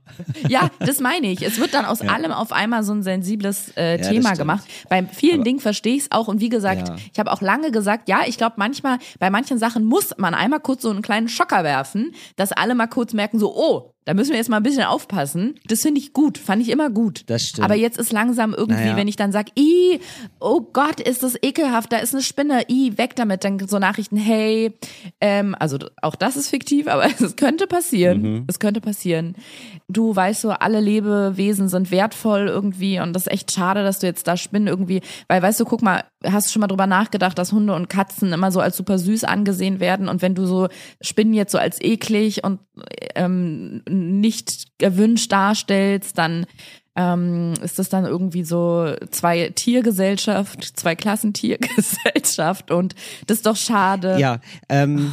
Ja, das meine ich. Es wird dann aus ja. allem auf einmal so ein sensibles äh, ja, Thema gemacht. Bei vielen aber, Dingen verstehe ich es auch und wie gesagt, ja. ich habe auch lange gesagt, ja, ich glaube manchmal, bei manchen Sachen muss man einmal kurz so einen kleinen Schocker werfen, dass alle mal kurz merken, so, oh, Da müssen wir jetzt mal ein bisschen aufpassen. Das finde ich gut, fand ich immer gut. Das stimmt. Aber jetzt ist langsam irgendwie, Naja. wenn ich dann sag, i, oh Gott, ist das ekelhaft, da ist eine Spinne, i, weg damit. Dann so Nachrichten, hey, ähm, also auch das ist fiktiv, aber es könnte passieren. Mhm. Es könnte passieren. Du weißt so, alle Lebewesen sind wertvoll irgendwie und das ist echt schade, dass du jetzt da Spinnen irgendwie, weil weißt du, guck mal, hast du schon mal drüber nachgedacht, dass Hunde und Katzen immer so als super süß angesehen werden und wenn du so Spinnen jetzt so als eklig und ähm, nicht erwünscht darstellst, dann ähm, ist das dann irgendwie so zwei Tiergesellschaft, zwei Klassentiergesellschaft und das ist doch schade. Ja, ähm,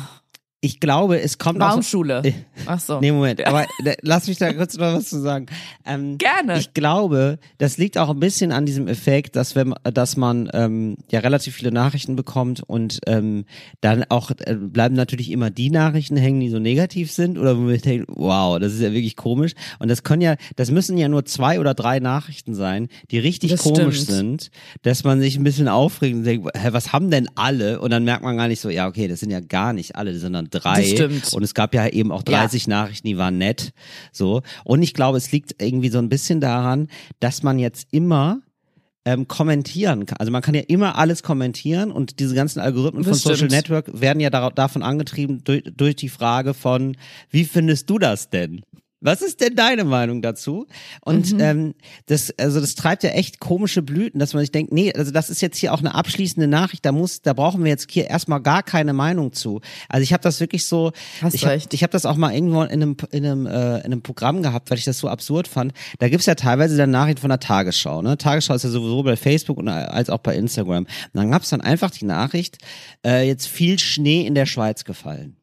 ich glaube, es kommt auch. So, Baumschule. Ach so. nee, Moment, aber äh, lass mich da kurz noch was zu sagen. Ähm, Gerne. Ich glaube, das liegt auch ein bisschen an diesem Effekt, dass wenn dass man ähm, ja relativ viele Nachrichten bekommt und ähm, dann auch äh, bleiben natürlich immer die Nachrichten hängen, die so negativ sind oder wo man denkt, wow, das ist ja wirklich komisch. Und das können ja, das müssen ja nur zwei oder drei Nachrichten sein, die richtig Das komisch stimmt. sind, dass man sich ein bisschen aufregt und denkt, hä, was haben denn alle? Und dann merkt man gar nicht so, ja, okay, das sind ja gar nicht alle, sondern drei. Das stimmt. Und es gab ja eben auch 30 Nachrichten, die waren nett. So. Und ich glaube, es liegt irgendwie so ein bisschen daran, dass man jetzt immer ähm, kommentieren kann. Also man kann ja immer alles kommentieren und diese ganzen Algorithmen Das von Social stimmt. Network werden ja dara- davon angetrieben durch, durch die Frage von, wie findest du das denn? Was ist denn deine Meinung dazu? Und Mhm. ähm, das, also das treibt ja echt komische Blüten, dass man sich denkt, nee, also das ist jetzt hier auch eine abschließende Nachricht, da muss, da brauchen wir jetzt hier erstmal gar keine Meinung zu. Also ich habe das wirklich so, Hast ich habe hab das auch mal irgendwo in einem, in einem, äh, in einem Programm gehabt, weil ich das so absurd fand. Da gibt's ja teilweise dann Nachrichten von der Tagesschau. Ne? Tagesschau ist ja sowieso bei Facebook und als auch bei Instagram. Und dann gab's dann einfach die Nachricht, äh, jetzt viel Schnee in der Schweiz gefallen.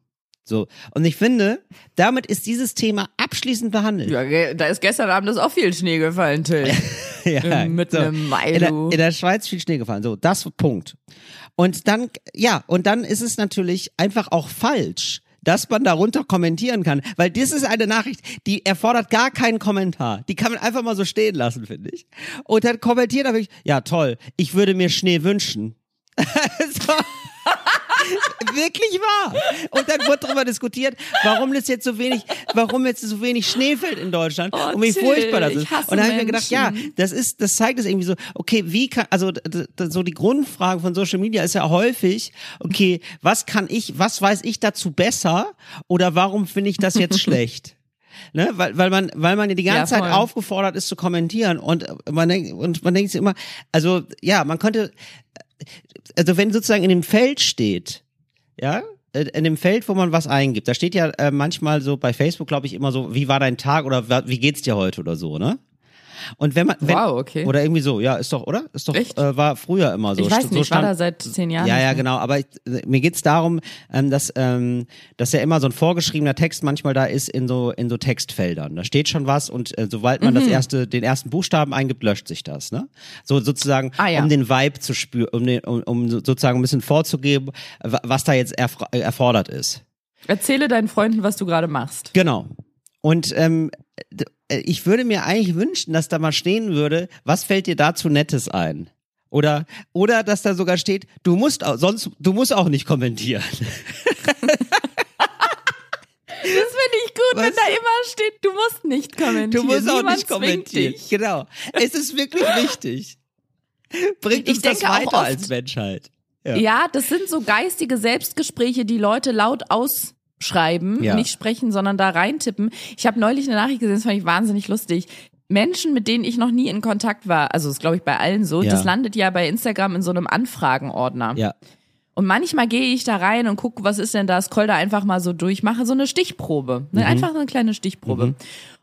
So. Und ich finde, damit ist dieses Thema abschließend behandelt. Ja, da ist gestern Abend ist auch viel Schnee gefallen, Till. ja, Mitten im Mai, in der, in der Schweiz viel Schnee gefallen. So, das Punkt. Und dann, ja, und dann ist es natürlich einfach auch falsch, dass man darunter kommentieren kann, weil das ist eine Nachricht, die erfordert gar keinen Kommentar. Die kann man einfach mal so stehen lassen, finde ich. Und dann kommentiert er wirklich, ja toll, ich würde mir Schnee wünschen. so. Wirklich wahr. Und dann wurde darüber diskutiert, warum das jetzt so wenig, warum jetzt so wenig Schnee fällt in Deutschland Oh, und wie furchtbar das ist. Und da habe ich mir gedacht, ja, das ist, das zeigt es irgendwie so, okay, wie kann, also so die Grundfrage von Social Media ist ja häufig, okay, was kann ich, was weiß ich dazu besser oder warum finde ich das jetzt schlecht? Ne, weil, weil man, weil man ja die ganze Ja, Zeit aufgefordert ist zu kommentieren und man denkt, und man denkt sich immer, also ja, man könnte, also wenn sozusagen in dem Feld steht, ja, äh, in dem Feld, wo man was eingibt, da steht ja äh, manchmal so bei Facebook, glaube ich, immer so, wie war dein Tag oder wie geht's dir heute oder so, ne? Und wenn man, wenn, Wow, okay. oder irgendwie so, ja, ist doch, oder? Ist doch, äh, war früher immer so. ich weiß nicht, so ich war stand- da seit zehn Jahren. ja, ja, genau. Aber ich, mir geht's darum, ähm, dass, ähm, dass ja immer so ein vorgeschriebener Text manchmal da ist in so in so Textfeldern. Da steht schon was und äh, sobald man das Mhm. erste, den ersten Buchstaben eingibt, löscht sich das. Ne? So sozusagen, Ah, ja. um den Vibe zu spüren, um, den, um, um so- sozusagen ein bisschen vorzugeben, wa- was da jetzt erfordert ist. Erzähle deinen Freunden, was du gerade machst. Genau. Und ähm, äh, ich würde mir eigentlich wünschen, dass da mal stehen würde, was fällt dir dazu Nettes ein? Oder, oder dass da sogar steht, du musst auch, sonst, du musst auch nicht kommentieren. Das finde ich gut, wenn Was? da immer steht, du musst nicht kommentieren. Du musst auch Niemand nicht kommentieren. Dich. Genau. Es ist wirklich wichtig. Bringt Ich uns das denke auch weiter als Menschheit. Ja. Ja. das sind so geistige Selbstgespräche, die Leute laut ausschreiben, Ja. nicht sprechen, sondern da reintippen. Ich habe neulich eine Nachricht gesehen, das fand ich wahnsinnig lustig. Menschen, mit denen ich noch nie in Kontakt war, also das glaube ich bei allen so, Ja. das landet ja bei Instagram in so einem Anfragenordner. Ja. Und manchmal gehe ich da rein und gucke, was ist denn da, scroll da einfach mal so durch, mache so eine Stichprobe. Ne? Einfach so eine kleine Stichprobe.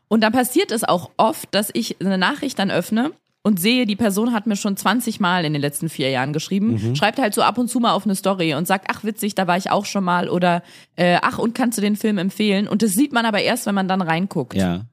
Und dann passiert es auch oft, dass ich eine Nachricht dann öffne und sehe, die Person hat mir schon 20 Mal in den letzten vier Jahren geschrieben, schreibt halt so ab und zu mal auf eine Story und sagt, ach witzig, da war ich auch schon mal oder äh, ach und kannst du den Film empfehlen? Und das sieht man aber erst, wenn man dann reinguckt. Ja.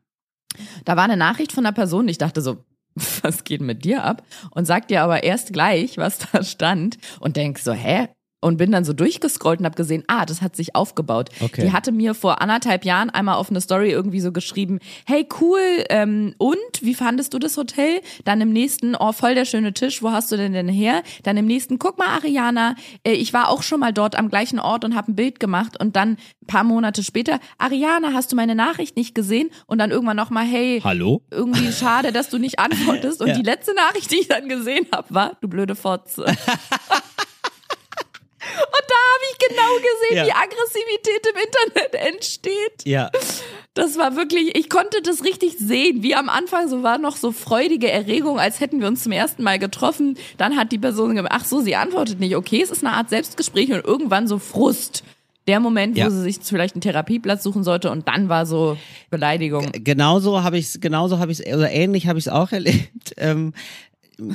Da war eine Nachricht von einer Person, ich dachte so, was geht mit dir ab? Und sagt dir aber erst gleich, was da stand und denk so, hä? Und bin dann so durchgescrollt und habe gesehen, ah, das hat sich aufgebaut. Okay. Die hatte mir vor anderthalb Jahren einmal auf eine Story irgendwie so geschrieben, hey cool, ähm, und wie fandest du das Hotel? Dann im nächsten, oh voll der schöne Tisch, wo hast du denn denn her? Dann im nächsten, guck mal Ariana, äh, ich war auch schon mal dort am gleichen Ort und habe ein Bild gemacht und dann ein paar Monate später, Ariana, hast du meine Nachricht nicht gesehen? Und dann irgendwann nochmal, hey, Hallo? irgendwie schade, dass du nicht antwortest. Und Ja. die letzte Nachricht, die ich dann gesehen habe, war, du blöde Fotze. Und da habe ich genau gesehen, Ja. wie Aggressivität im Internet entsteht. Ja. Das war wirklich, ich konnte das richtig sehen, wie am Anfang so war noch so freudige Erregung, als hätten wir uns zum ersten Mal getroffen. Dann hat die Person gemacht, ach so, sie antwortet nicht. Okay, es ist eine Art Selbstgespräch und irgendwann so Frust. Der Moment, Ja. wo sie sich vielleicht einen Therapieplatz suchen sollte und dann war so Beleidigung. genauso habe ich es, genauso habe ich es, oder ähnlich habe ich es auch erlebt. Ähm,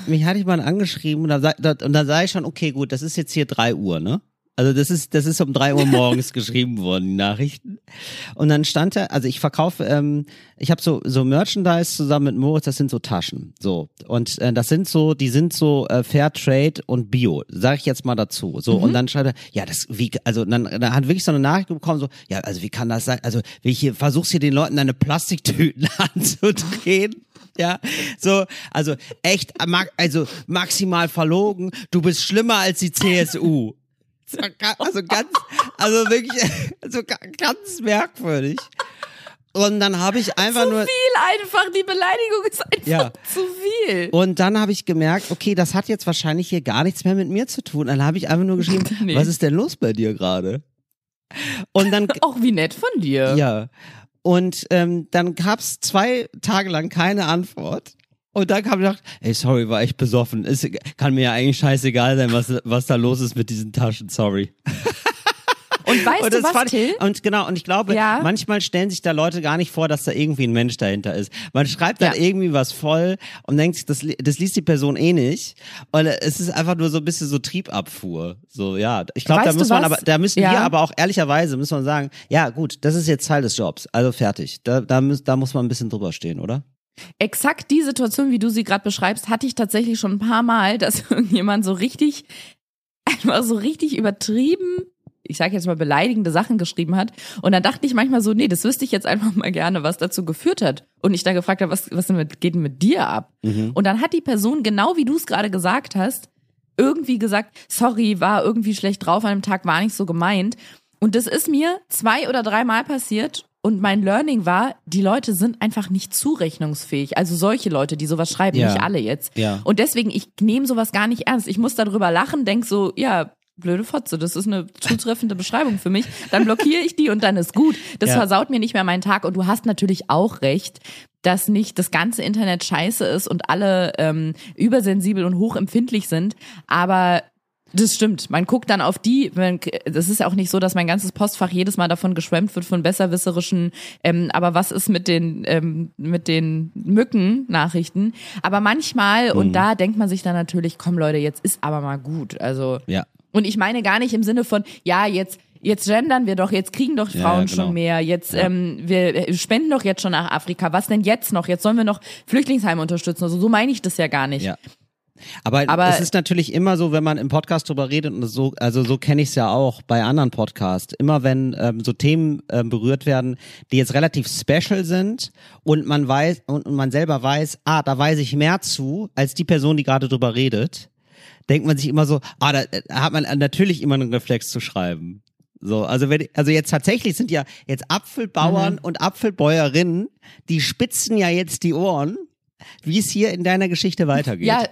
mich hatte jemand angeschrieben und da, sa- da, und da sah ich schon, okay, gut, das ist jetzt hier drei Uhr, ne? Also das ist, das ist um drei Uhr morgens geschrieben worden, die Nachrichten. Und dann stand da, also ich verkaufe, ähm, ich habe so so Merchandise zusammen mit Moritz, das sind so Taschen, so und äh, das sind so, die sind so äh, Fair Trade und Bio, sage ich jetzt mal dazu. So und dann schreibt er, ja das wie, also dann, dann hat wirklich so eine Nachricht bekommen, so ja also wie kann das sein? Also wie ich hier versuchst hier den Leuten deine Plastiktüten anzudrehen. Ja, so, also echt, also maximal verlogen. Du bist schlimmer als die CSU. Also ganz, also wirklich, also ga- ganz merkwürdig. Und dann habe ich einfach zu nur, viel einfach, die Beleidigung ist einfach Ja. zu viel. und dann habe ich gemerkt, okay, das hat jetzt wahrscheinlich hier gar nichts mehr mit mir zu tun. Dann habe ich einfach nur geschrieben, Nee. was ist denn los bei dir gerade? Und dann, Auch wie nett von dir. ja, und ähm, dann gab's zwei Tage lang keine Antwort. Und dann kam ich gedacht, ey, sorry, war echt besoffen. Ist, kann mir ja eigentlich scheißegal sein, was, was da los ist mit diesen Taschen, sorry. Und weißt Und du was, Till? Und genau, und ich glaube, Ja. manchmal stellen sich da Leute gar nicht vor, dass da irgendwie ein Mensch dahinter ist. Man schreibt dann Ja. irgendwie was voll und denkt sich, das, das liest die Person eh nicht. Und es ist einfach nur so ein bisschen so Triebabfuhr. So, ja. Ich glaube, da muss man aber, da müssen Ja. wir aber auch ehrlicherweise, müssen wir sagen, ja, gut, das ist jetzt Teil des Jobs. Also fertig. Da, da, muss, da muss man ein bisschen drüber stehen, oder? Exakt die Situation, wie du sie gerade beschreibst, hatte ich tatsächlich schon ein paar Mal, dass irgendjemand so richtig, einfach so richtig übertrieben, ich sage jetzt mal beleidigende Sachen geschrieben hat. Und dann dachte ich manchmal so, nee, das wüsste ich jetzt einfach mal gerne, was dazu geführt hat. Und ich dann gefragt habe, was, was denn mit, geht denn mit dir ab? Und dann hat die Person, genau wie du es gerade gesagt hast, irgendwie gesagt, sorry, war irgendwie schlecht drauf an dem Tag, war nicht so gemeint. Und das ist mir zwei oder dreimal passiert. Und mein Learning war, die Leute sind einfach nicht zurechnungsfähig. Also solche Leute, die sowas schreiben, Ja. nicht alle jetzt. Ja. Und deswegen, ich nehme sowas gar nicht ernst. Ich muss darüber lachen, denk so, ja, blöde Fotze, das ist eine zutreffende Beschreibung für mich. Dann blockiere ich die und dann ist gut. Das Ja. versaut mir nicht mehr meinen Tag. Und du hast natürlich auch recht, dass nicht das ganze Internet scheiße ist und alle ähm, übersensibel und hochempfindlich sind. Aber das stimmt. Man guckt dann auf die, das ist ja auch nicht so, dass mein ganzes Postfach jedes Mal davon geschwemmt wird von besserwisserischen, ähm, aber was ist mit den, ähm, mit den Mücken-Nachrichten? Aber manchmal, und da denkt man sich dann natürlich, komm Leute, jetzt ist aber mal gut. Also, Ja. Und ich meine gar nicht im Sinne von, ja, jetzt, jetzt gendern wir doch, jetzt kriegen doch Ja, Frauen ja, genau. schon mehr, jetzt, ähm, wir spenden doch jetzt schon nach Afrika. Was denn jetzt noch? Jetzt sollen wir noch Flüchtlingsheime unterstützen. Also so meine ich das ja gar nicht. Ja. Aber, Aber- es ist natürlich immer so, wenn man im Podcast drüber redet und so, also so kenne ich es ja auch bei anderen Podcasts. Immer wenn ähm, so Themen ähm, berührt werden, die jetzt relativ special sind und man weiß und, und man selber weiß, ah, da weiß ich mehr zu als die Person, die gerade drüber redet, denkt man sich immer so, ah, da äh, hat man natürlich immer einen Reflex zu schreiben. So, also wenn, also jetzt tatsächlich sind ja jetzt Apfelbauern und Apfelbäuerinnen, die spitzen ja jetzt die Ohren, wie es hier in deiner Geschichte weitergeht. Ja.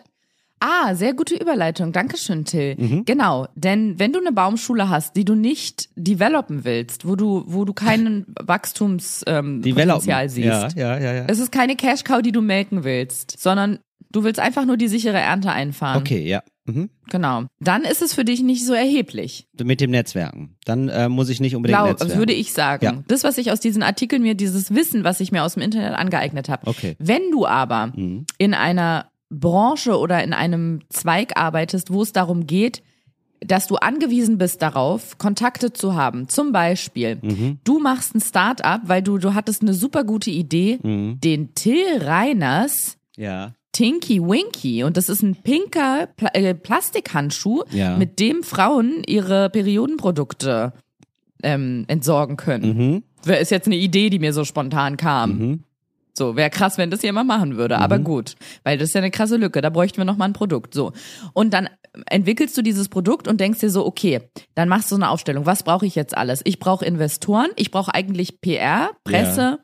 Ah, sehr gute Überleitung. Dankeschön, Till. Mhm. Genau. Denn wenn du eine Baumschule hast, die du nicht developen willst, wo du, wo du keinen Wachstumspotenzial ähm, siehst. Ja, ja, ja, ja. Es ist keine Cash-Cow, die du melken willst, sondern du willst einfach nur die sichere Ernte einfahren. Okay, ja. Mhm. Genau. Dann ist es für dich nicht so erheblich. Mit dem Netzwerken. Dann äh, muss ich nicht unbedingt Glaub, Netzwerken. würde ich sagen. Ja. Das, was ich aus diesen Artikeln mir, dieses Wissen, was ich mir aus dem Internet angeeignet habe. Okay. Wenn du aber Mhm. in einer Branche oder in einem Zweig arbeitest, wo es darum geht, dass du angewiesen bist darauf, Kontakte zu haben. Zum Beispiel, Mhm. du machst ein Start-up, weil du, du hattest eine super gute Idee, Mhm. den Till Reiners Ja. Tinky Winky und das ist ein pinker Pla äh, Plastikhandschuh, Ja. mit dem Frauen ihre Periodenprodukte ähm, entsorgen können. Mhm. Wäre ist jetzt eine Idee, die mir so spontan kam. So, wäre krass, wenn das jemand machen würde, aber gut, weil das ist ja eine krasse Lücke, da bräuchten wir nochmal ein Produkt, so. Und dann entwickelst du dieses Produkt und denkst dir so, okay, dann machst du so eine Aufstellung, was brauche ich jetzt alles? Ich brauche Investoren, ich brauche eigentlich PR, Presse, Ja.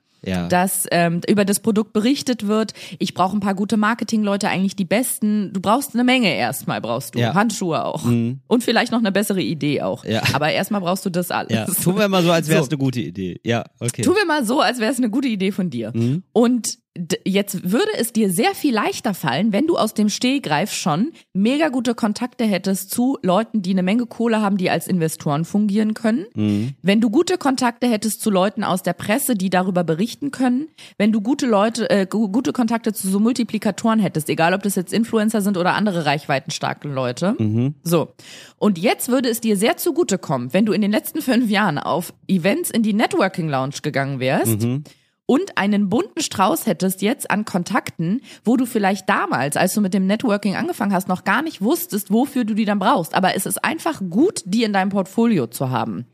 Dass ähm, über das Produkt berichtet wird. Ich brauche ein paar gute Marketingleute, eigentlich die besten. Du brauchst eine Menge erstmal, brauchst du. Ja. Mhm. Handschuhe auch. Und vielleicht noch eine bessere Idee auch. Ja. Aber erstmal brauchst du das alles. Ja, tun wir mal so, als wäre es So. eine gute Idee. Ja, okay. Tu mir mal so, als wäre es eine gute Idee von dir. Mhm. Und jetzt würde es dir sehr viel leichter fallen, wenn du aus dem Stehgreif schon mega gute Kontakte hättest zu Leuten, die eine Menge Kohle haben, die als Investoren fungieren können. Mhm. Wenn du gute Kontakte hättest zu Leuten aus der Presse, die darüber berichten können. Wenn du gute Leute, äh, gu- gute Kontakte zu so Multiplikatoren hättest, egal ob das jetzt Influencer sind oder andere reichweitenstarke Leute. Mhm. So. Und jetzt würde es dir sehr zugutekommen, wenn du in den letzten fünf Jahren auf Events in die Networking Lounge gegangen wärst Mhm. Und einen bunten Strauß hättest jetzt an Kontakten, wo du vielleicht damals, als du mit dem Networking angefangen hast, noch gar nicht wusstest, wofür du die dann brauchst. Aber es ist einfach gut, die in deinem Portfolio zu haben.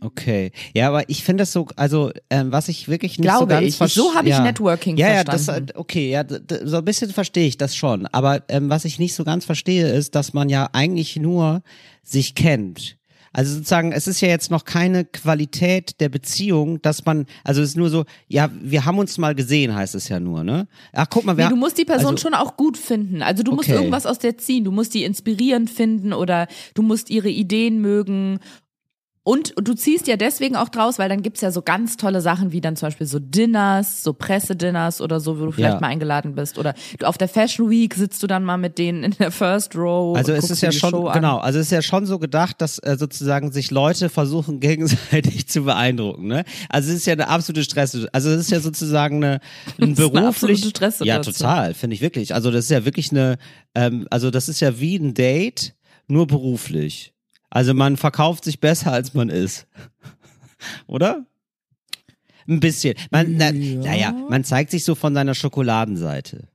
Okay. Ja, aber ich finde das so, also ähm, was ich wirklich nicht so Glaube ganz ich. So habe ich ja. Networking ja, verstanden. Ja, das, okay, ja, so ein bisschen verstehe ich das schon. Aber ähm, was ich nicht so ganz verstehe, ist, dass man ja eigentlich nur sich kennt. Also sozusagen, es ist ja jetzt noch keine Qualität der Beziehung, dass man, also es ist nur so, ja, wir haben uns mal gesehen, heißt es ja nur, ne? Ach, guck mal, wir Nee, du musst die Person also, schon auch gut finden. Also du musst Okay. irgendwas aus der ziehen. Du musst die inspirierend finden oder du musst ihre Ideen mögen. Und du ziehst ja deswegen auch draus, weil dann gibt's ja so ganz tolle Sachen wie dann zum Beispiel so Dinners, so Pressedinners oder so, wo du vielleicht Ja. mal eingeladen bist. Oder du auf der Fashion Week sitzt du dann mal mit denen in der First Row. Also es ist ja schon, genau, also es ist ja schon so gedacht, dass äh, sozusagen sich Leute versuchen gegenseitig zu beeindrucken, ne? Also es ist ja eine absolute Stress, also es ist ja sozusagen eine, ein beruflich, absolute Stresssituation. ja total, finde ich wirklich. Also das ist ja wirklich eine, ähm, also das ist ja wie ein Date, nur beruflich. Also man verkauft sich besser als man ist, oder? Ein bisschen. Man, na, Ja. naja, man zeigt sich so von seiner Schokoladenseite.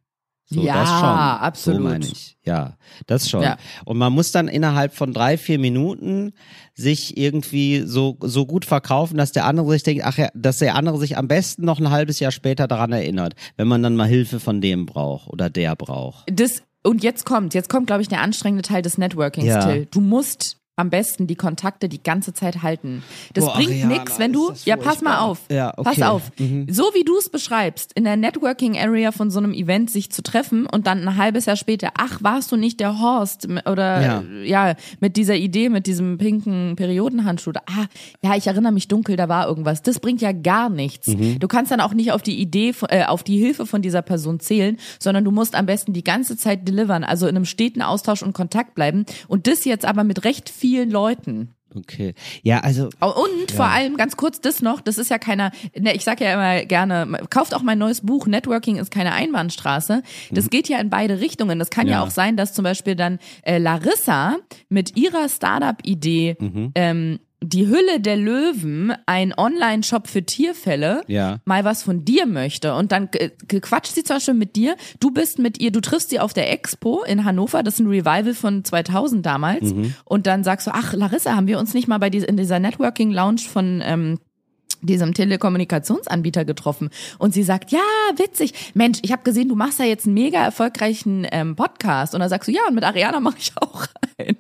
So, Ja, das schon. absolut. So meine ich. Ja, das schon. Ja. Und man muss dann innerhalb von drei, vier Minuten sich irgendwie so, so gut verkaufen, dass der andere sich denkt, ach ja, dass der andere sich am besten noch ein halbes Jahr später daran erinnert, wenn man dann mal Hilfe von dem braucht oder der braucht. Das, und jetzt kommt, jetzt kommt, glaube ich, der anstrengende Teil des Networkings, Ja. Till. Du musst am besten die Kontakte die ganze Zeit halten. Das Boah, bringt nix, wenn du, ja, pass mal auf. Ja, okay. Pass auf. Mhm. So wie du es beschreibst, in der Networking Area von so einem Event sich zu treffen und dann ein halbes Jahr später, ach, warst du nicht der Horst oder Ja. ja, mit dieser Idee, mit diesem pinken Periodenhandschuh. Ah, ja, ich erinnere mich dunkel, da war irgendwas. Das bringt ja gar nichts. Mhm. Du kannst dann auch nicht auf die Idee, äh, auf die Hilfe von dieser Person zählen, sondern du musst am besten die ganze Zeit delivern, also in einem steten Austausch und Kontakt bleiben. Und das jetzt aber mit recht vielen Leuten. Okay. Ja, also, Und vor allem ganz kurz das noch, das ist ja keiner, ne, ich sage ja immer gerne, kauft auch mein neues Buch, Networking ist keine Einbahnstraße. Das geht ja in beide Richtungen. Das kann ja, Ja. auch sein, dass zum Beispiel dann äh, Larissa mit ihrer Startup-Idee ähm, die Hülle der Löwen, ein Online-Shop für Tierfälle, Ja. mal was von dir möchte. Und dann quatscht sie zum Beispiel mit dir, du bist mit ihr, du triffst sie auf der Expo in Hannover, das ist ein Revival von 2000 damals. Und dann sagst du, ach Larissa, haben wir uns nicht mal bei dieser, in dieser Networking-Lounge von ähm, diesem Telekommunikationsanbieter getroffen und sie sagt, ja, witzig, Mensch, ich habe gesehen, du machst ja jetzt einen mega erfolgreichen ähm, Podcast und dann sagst du, ja, und mit Ariana mache ich auch einen.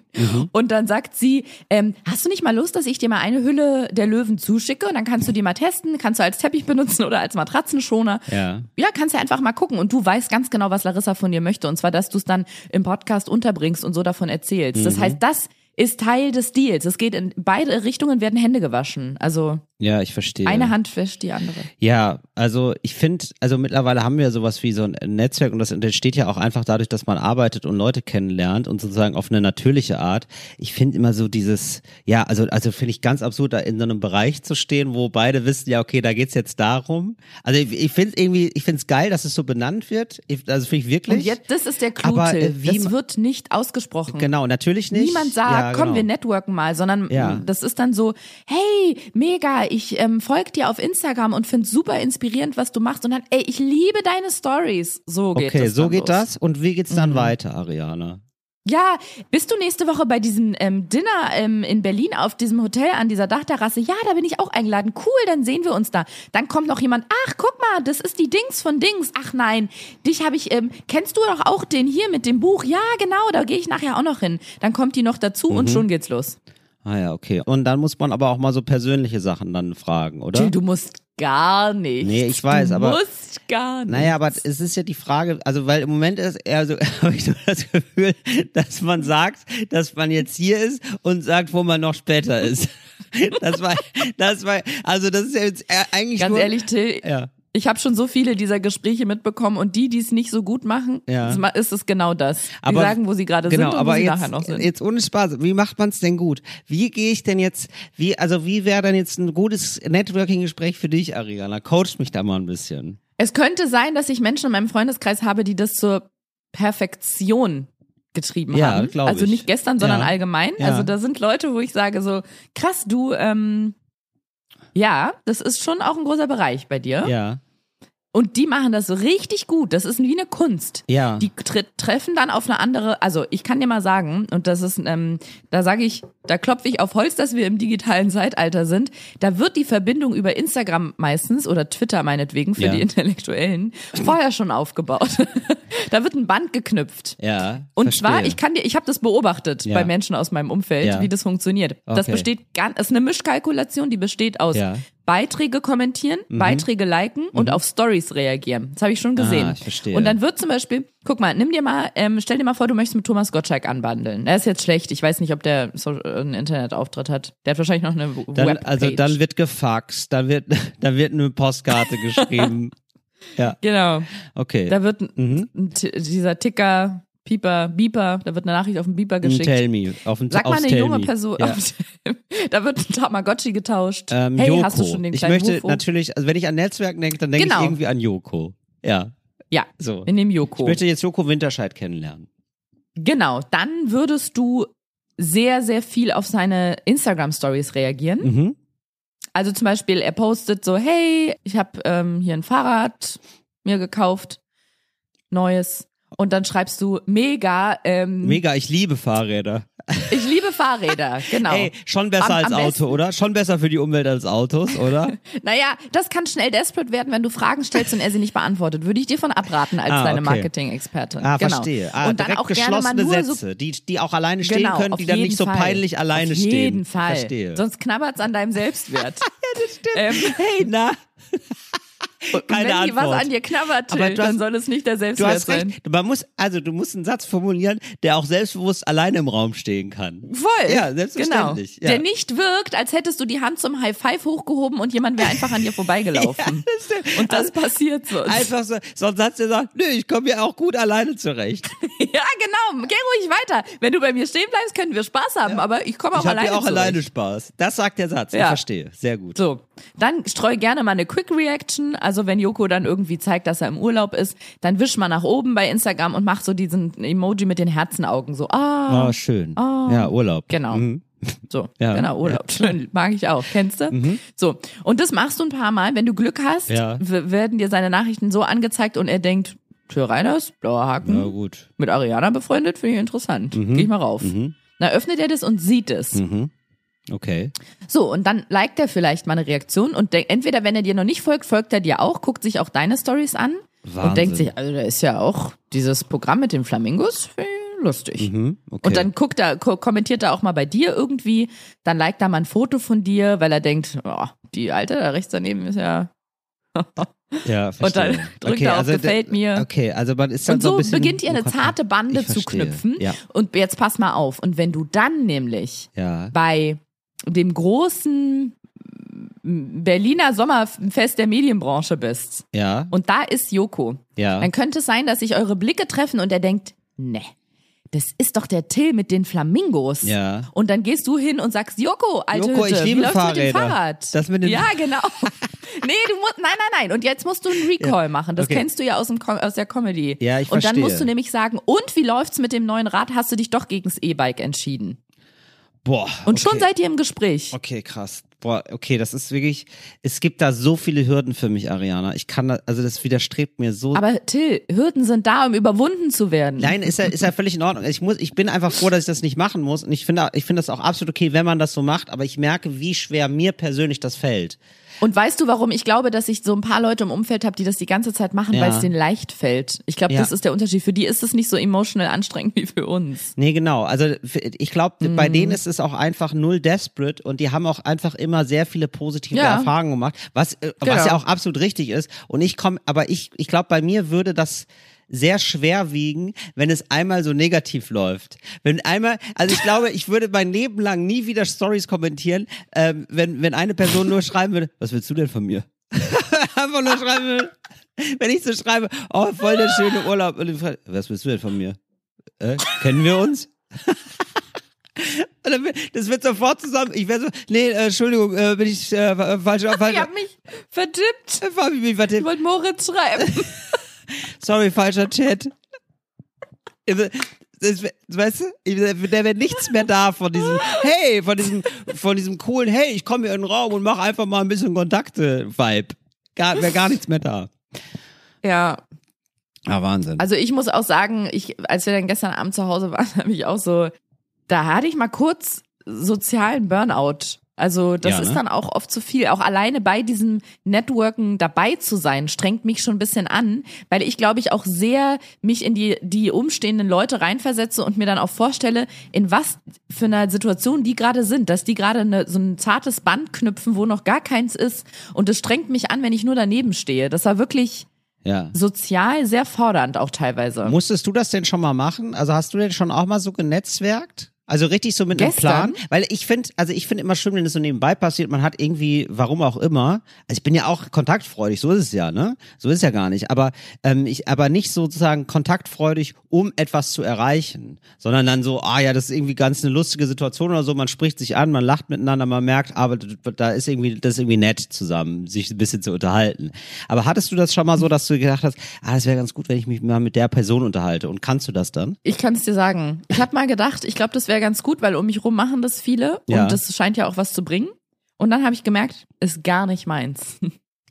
Und dann sagt sie, ähm, hast du nicht mal Lust, dass ich dir mal eine Hülle der Löwen zuschicke und dann kannst du die mal testen, kannst du als Teppich benutzen oder als Matratzenschoner. ja. Ja, kannst ja einfach mal gucken und du weißt ganz genau, was Larissa von dir möchte und zwar, dass du es dann im Podcast unterbringst und so davon erzählst. Das heißt, das ist Teil des Deals. Es geht in beide Richtungen werden Hände gewaschen. Also Ja, ich verstehe. eine Hand wäscht die andere. Ja, also ich finde, also mittlerweile haben wir sowas wie so ein Netzwerk und das entsteht ja auch einfach dadurch, dass man arbeitet und Leute kennenlernt und sozusagen auf eine natürliche Art. Ich finde immer so dieses, ja, also also finde ich ganz absurd, da in so einem Bereich zu stehen, wo beide wissen, ja, okay, da geht's jetzt darum. Also ich, ich finde irgendwie, ich finde es geil, dass es so benannt wird. Ich, also finde ich wirklich. Und jetzt, das ist der Clou, Aber, äh, wie das wird nicht ausgesprochen. Genau, natürlich nicht. Niemand sagt, ja, komm, genau. wir networken mal, sondern Ja. das ist dann so, hey, mega, ich ähm, folge dir auf Instagram und finde super inspirierend, was du machst. Und dann, ey, ich liebe deine Stories. So geht Okay, das. so dann geht los. das. Und wie geht's Mhm. dann weiter, Ariana? Ja, bist du nächste Woche bei diesem ähm, Dinner ähm, in Berlin auf diesem Hotel an dieser Dachterrasse? Ja, da bin ich auch eingeladen. Cool, dann sehen wir uns da. Dann kommt noch jemand. Ach, guck mal, das ist die Dings von Dings. Ach nein, dich habe ich. Ähm, kennst du doch auch den hier mit dem Buch? Ja, genau, da gehe ich nachher auch noch hin. Dann kommt die noch dazu Mhm. und schon geht's los. Ah ja, okay. Und dann muss man aber auch mal so persönliche Sachen dann fragen, oder? Jill, du musst gar nicht. Nee, ich weiß, du aber- musst gar nicht. Naja, aber es ist ja die Frage, also weil im Moment ist eher so, habe ich so das Gefühl, dass man sagt, dass man jetzt hier ist und sagt, wo man noch später ist. Das war, das war, also das ist ja jetzt eigentlich Ganz nur, ehrlich, Till, Ja. Ich habe schon so viele dieser Gespräche mitbekommen und die, die es nicht so gut machen, Ja. ist es genau das. Die Aber- sagen, wo sie gerade Genau, sind und aber wo sie jetzt, nachher noch sind. jetzt ohne Spaß, wie macht man es denn gut? Wie gehe ich denn jetzt, wie, also wie wäre denn jetzt ein gutes Networking-Gespräch für dich, Ariana? Coach mich da mal ein bisschen. Es könnte sein, dass ich Menschen in meinem Freundeskreis habe, die das zur Perfektion getrieben Ja, haben. Also ich. nicht gestern, sondern Ja. allgemein. Ja. Also da sind Leute, wo ich sage so, krass, du, ähm, ja, das ist schon auch ein großer Bereich bei dir. Ja, Und die machen das richtig gut. Das ist wie eine Kunst. ja. Die tre treffen dann auf eine andere, also ich kann dir mal sagen, und das ist, ähm, da sage ich, da klopfe ich auf Holz, dass wir im digitalen Zeitalter sind. Da wird die Verbindung über Instagram meistens oder Twitter meinetwegen für Ja. die Intellektuellen vorher schon aufgebaut. da wird ein Band geknüpft. ja. Und verstehe. zwar, ich kann dir, ich habe das beobachtet Ja. bei Menschen aus meinem Umfeld, Ja. wie das funktioniert. Das Okay. besteht ganz, das ist eine Mischkalkulation, die besteht aus Ja. Beiträge kommentieren, Mhm. Beiträge liken und auf Stories reagieren. Das habe ich schon gesehen. Ah, ich verstehe. Und dann wird zum Beispiel, guck mal, nimm dir mal, ähm, stell dir mal vor, du möchtest mit Thomas Gottschalk anbandeln. Er ist jetzt schlecht. Ich weiß nicht, ob der so einen Internetauftritt hat. Der hat wahrscheinlich noch eine Dann, Webpage. also dann wird gefaxt, dann wird, dann wird eine Postkarte geschrieben. ja, genau. okay. Da wird Mhm. dieser Ticker, Pieper, Beeper, da wird eine Nachricht auf den Beeper Ein geschickt. Tell me. Auf ein, Sag mal eine junge me. Person. Ja. da wird ein Tamagotchi getauscht. Ähm, hey, Joko. hast du schon den ich möchte Wufo? natürlich, also wenn ich an Netzwerken denke, dann denke Genau. ich irgendwie an Joko. Ja, Ja, so. in dem Joko. Ich möchte jetzt Joko Winterscheid kennenlernen. Genau, dann würdest du sehr, sehr viel auf seine Instagram-Stories reagieren. Mhm. Also zum Beispiel, er postet so, hey, ich habe ähm, hier ein Fahrrad mir gekauft, neues. Und dann schreibst du, mega, ähm, Mega, ich liebe Fahrräder. ich liebe Fahrräder, genau. Ey, schon besser Am- als am Auto, besten- oder? Schon besser für die Umwelt als Autos, oder? Naja, das kann schnell desperate werden, wenn du Fragen stellst und er sie nicht beantwortet. Würde ich dir von abraten als Ah, deine okay. Marketing-Expertin. Ah, genau. verstehe. Ah, und dann auch geschlossene nur so Sätze, die, die auch alleine stehen Genau, können, auf die dann nicht so Fall. peinlich alleine auf stehen. jeden Fall. Verstehe. Sonst knabbert's an deinem Selbstwert. ja, das stimmt. Ähm, hey, na. Und Keine wenn die was Antwort. an dir knabbert, Aber du hast- dann soll es nicht der Du Selbstwert hast sein. recht. Man muss, also du musst einen Satz formulieren, der auch selbstbewusst alleine im Raum stehen kann. Voll. Ja, selbstverständlich. Genau. Ja. Der nicht wirkt, als hättest du die Hand zum High Five hochgehoben und jemand wäre einfach an dir vorbeigelaufen. Und das passiert sonst. Einfach so, so ein Satz, der sagt, nö, ich komme ja auch gut alleine zurecht. ja, genau. Geh ruhig weiter. Wenn du bei mir stehen bleibst, können wir Spaß haben, aber ich komme auch ich habe alleine ja auch zurecht. alleine Spaß. Das sagt der Satz. Ich Ja. verstehe. Sehr gut. So, dann streu gerne mal eine Quick Reaction. Also wenn Joko dann irgendwie zeigt, dass er im Urlaub ist, dann wisch mal nach oben bei Instagram und mach so diesen Emoji mit den Herzenaugen. So, ah, Oh, schön. Ja, Urlaub. Genau. Mhm. so, Ja. genau, Urlaub. Schön, mag ich auch. Kennst du? So, und das machst du ein paar Mal. Wenn du Glück hast, Ja. werden dir seine Nachrichten so angezeigt und er denkt, Tür Reiners, blauer Haken, Na gut. mit Ariana befreundet, finde ich interessant. Geh ich mal rauf. Na, öffnet er das und sieht es. Mhm. Okay. So, und dann liked er vielleicht mal eine Reaktion und entweder, wenn er dir noch nicht folgt, folgt er dir auch, guckt sich auch deine Stories an Wahnsinn. und denkt sich, also da ist ja auch dieses Programm mit den Flamingos lustig. Mhm. okay. Und dann guckt er, ko kommentiert er auch mal bei dir irgendwie, dann liked er mal ein Foto von dir, weil er denkt, oh, die Alte da rechts daneben ist ja. ja, Und dann verstehe. drückt er auf also, Gefällt mir. Okay, also man ist dann Und so so ein bisschen beginnt ihr eine zarte Bande zu verstehe. knüpfen. Ja. Und jetzt pass mal auf. Und wenn du dann nämlich Ja. bei dem großen Berliner Sommerfest der Medienbranche bist Ja. und da ist Joko, Ja. dann könnte es sein, dass sich eure Blicke treffen und er denkt, ne, das ist doch der Till mit den Flamingos. Ja. Und dann gehst du hin und sagst, Joko, alte Joko, ich Hütte, liebe wie läuft's mit dem Fahrräder. Fahrrad? Das mit dem- ja, genau. nee, du musst, nein, nein, nein. Und jetzt musst du einen Recall machen. Das Okay. kennst du ja aus, dem, aus der Comedy. Ja, ich Und dann verstehe. musst du nämlich sagen, und wie läuft's mit dem neuen Rad? Hast du dich doch gegens E-Bike entschieden? Boah. Und okay. schon seid ihr im Gespräch. Okay, krass. Boah, okay, das ist wirklich, es gibt da so viele Hürden für mich, Ariana. Ich kann da, also das widerstrebt mir so. Aber Till, Hürden sind da, um überwunden zu werden. Nein, ist ja, ist ja völlig in Ordnung. Ich muss, ich bin einfach froh, dass ich das nicht machen muss. Und ich finde, ich finde das auch absolut okay, wenn man das so macht. Aber ich merke, wie schwer mir persönlich das fällt. Und weißt du, warum ich glaube, dass ich so ein paar Leute im Umfeld habe, die das die ganze Zeit machen, Ja. weil es denen leicht fällt. Ich glaube, Ja. das ist der Unterschied. Für die ist es nicht so emotional anstrengend wie für uns. Nee, genau. Also ich glaube, Mhm. bei denen ist es auch einfach null desperate und die haben auch einfach immer sehr viele positive Ja. Erfahrungen gemacht, was, äh, was Genau. ja auch absolut richtig ist. Und ich komme, aber ich, ich glaube, bei mir würde das sehr schwer wiegen, wenn es einmal so negativ läuft. Wenn einmal, also ich glaube, ich würde mein Leben lang nie wieder Stories kommentieren, ähm, wenn, wenn eine Person nur schreiben würde, was willst du denn von mir? Einfach nur schreiben würde, wenn ich so schreibe, oh, voll der schöne Urlaub. Und ich frage, was willst du denn von mir? Äh, kennen wir uns? Das wird sofort zusammen. Ich werde so, nee, äh, Entschuldigung, äh, bin ich äh, falsch, falsch, Ich habe mich vertippt. hab ich mich Ich vertippt. wollte Moritz schreiben. Sorry, falscher Chat. Weißt du, der wäre nichts mehr da von diesem, hey, von diesem, von diesem coolen, hey, ich komme hier in den Raum und mache einfach mal ein bisschen Kontakte-Vibe. Wäre gar nichts mehr da. Ja, Ah, Wahnsinn. also ich muss auch sagen, ich, als wir dann gestern Abend zu Hause waren, habe ich auch so, da hatte ich mal kurz sozialen Burnout. Also das Ja, ist ne? dann auch oft zu viel. Auch alleine bei diesem Networken dabei zu sein, strengt mich schon ein bisschen an, weil ich glaube ich auch sehr mich in die, die umstehenden Leute reinversetze und mir dann auch vorstelle, in was für einer Situation die gerade sind, dass die gerade eine, so ein zartes Band knüpfen, wo noch gar keins ist. Und es strengt mich an, wenn ich nur daneben stehe. Das war wirklich ja. sozial sehr fordernd auch teilweise. Musstest du das denn schon mal machen? Also hast du denn schon auch mal so genetzwerkt? Also richtig so mit einem Gestern? Plan? Weil ich finde, also ich finde immer schön, wenn es so nebenbei passiert, man hat irgendwie, warum auch immer, also ich bin ja auch kontaktfreudig, so ist es ja, ne? So ist es ja gar nicht. Aber ähm, ich, aber nicht sozusagen kontaktfreudig, um etwas zu erreichen, sondern dann so, ah ja, das ist irgendwie ganz eine lustige Situation oder so, man spricht sich an, man lacht miteinander, man merkt, aber da ist irgendwie, das ist irgendwie nett zusammen, sich ein bisschen zu unterhalten. Aber hattest du das schon mal so, dass du gedacht hast, ah, das wäre ganz gut, wenn ich mich mal mit der Person unterhalte und kannst du das dann? Ich kann es dir sagen. Ich habe mal gedacht, ich glaube, das wäre ganz gut, weil um mich rum machen das viele Ja. und das scheint ja auch was zu bringen. Und dann habe ich gemerkt, ist gar nicht meins.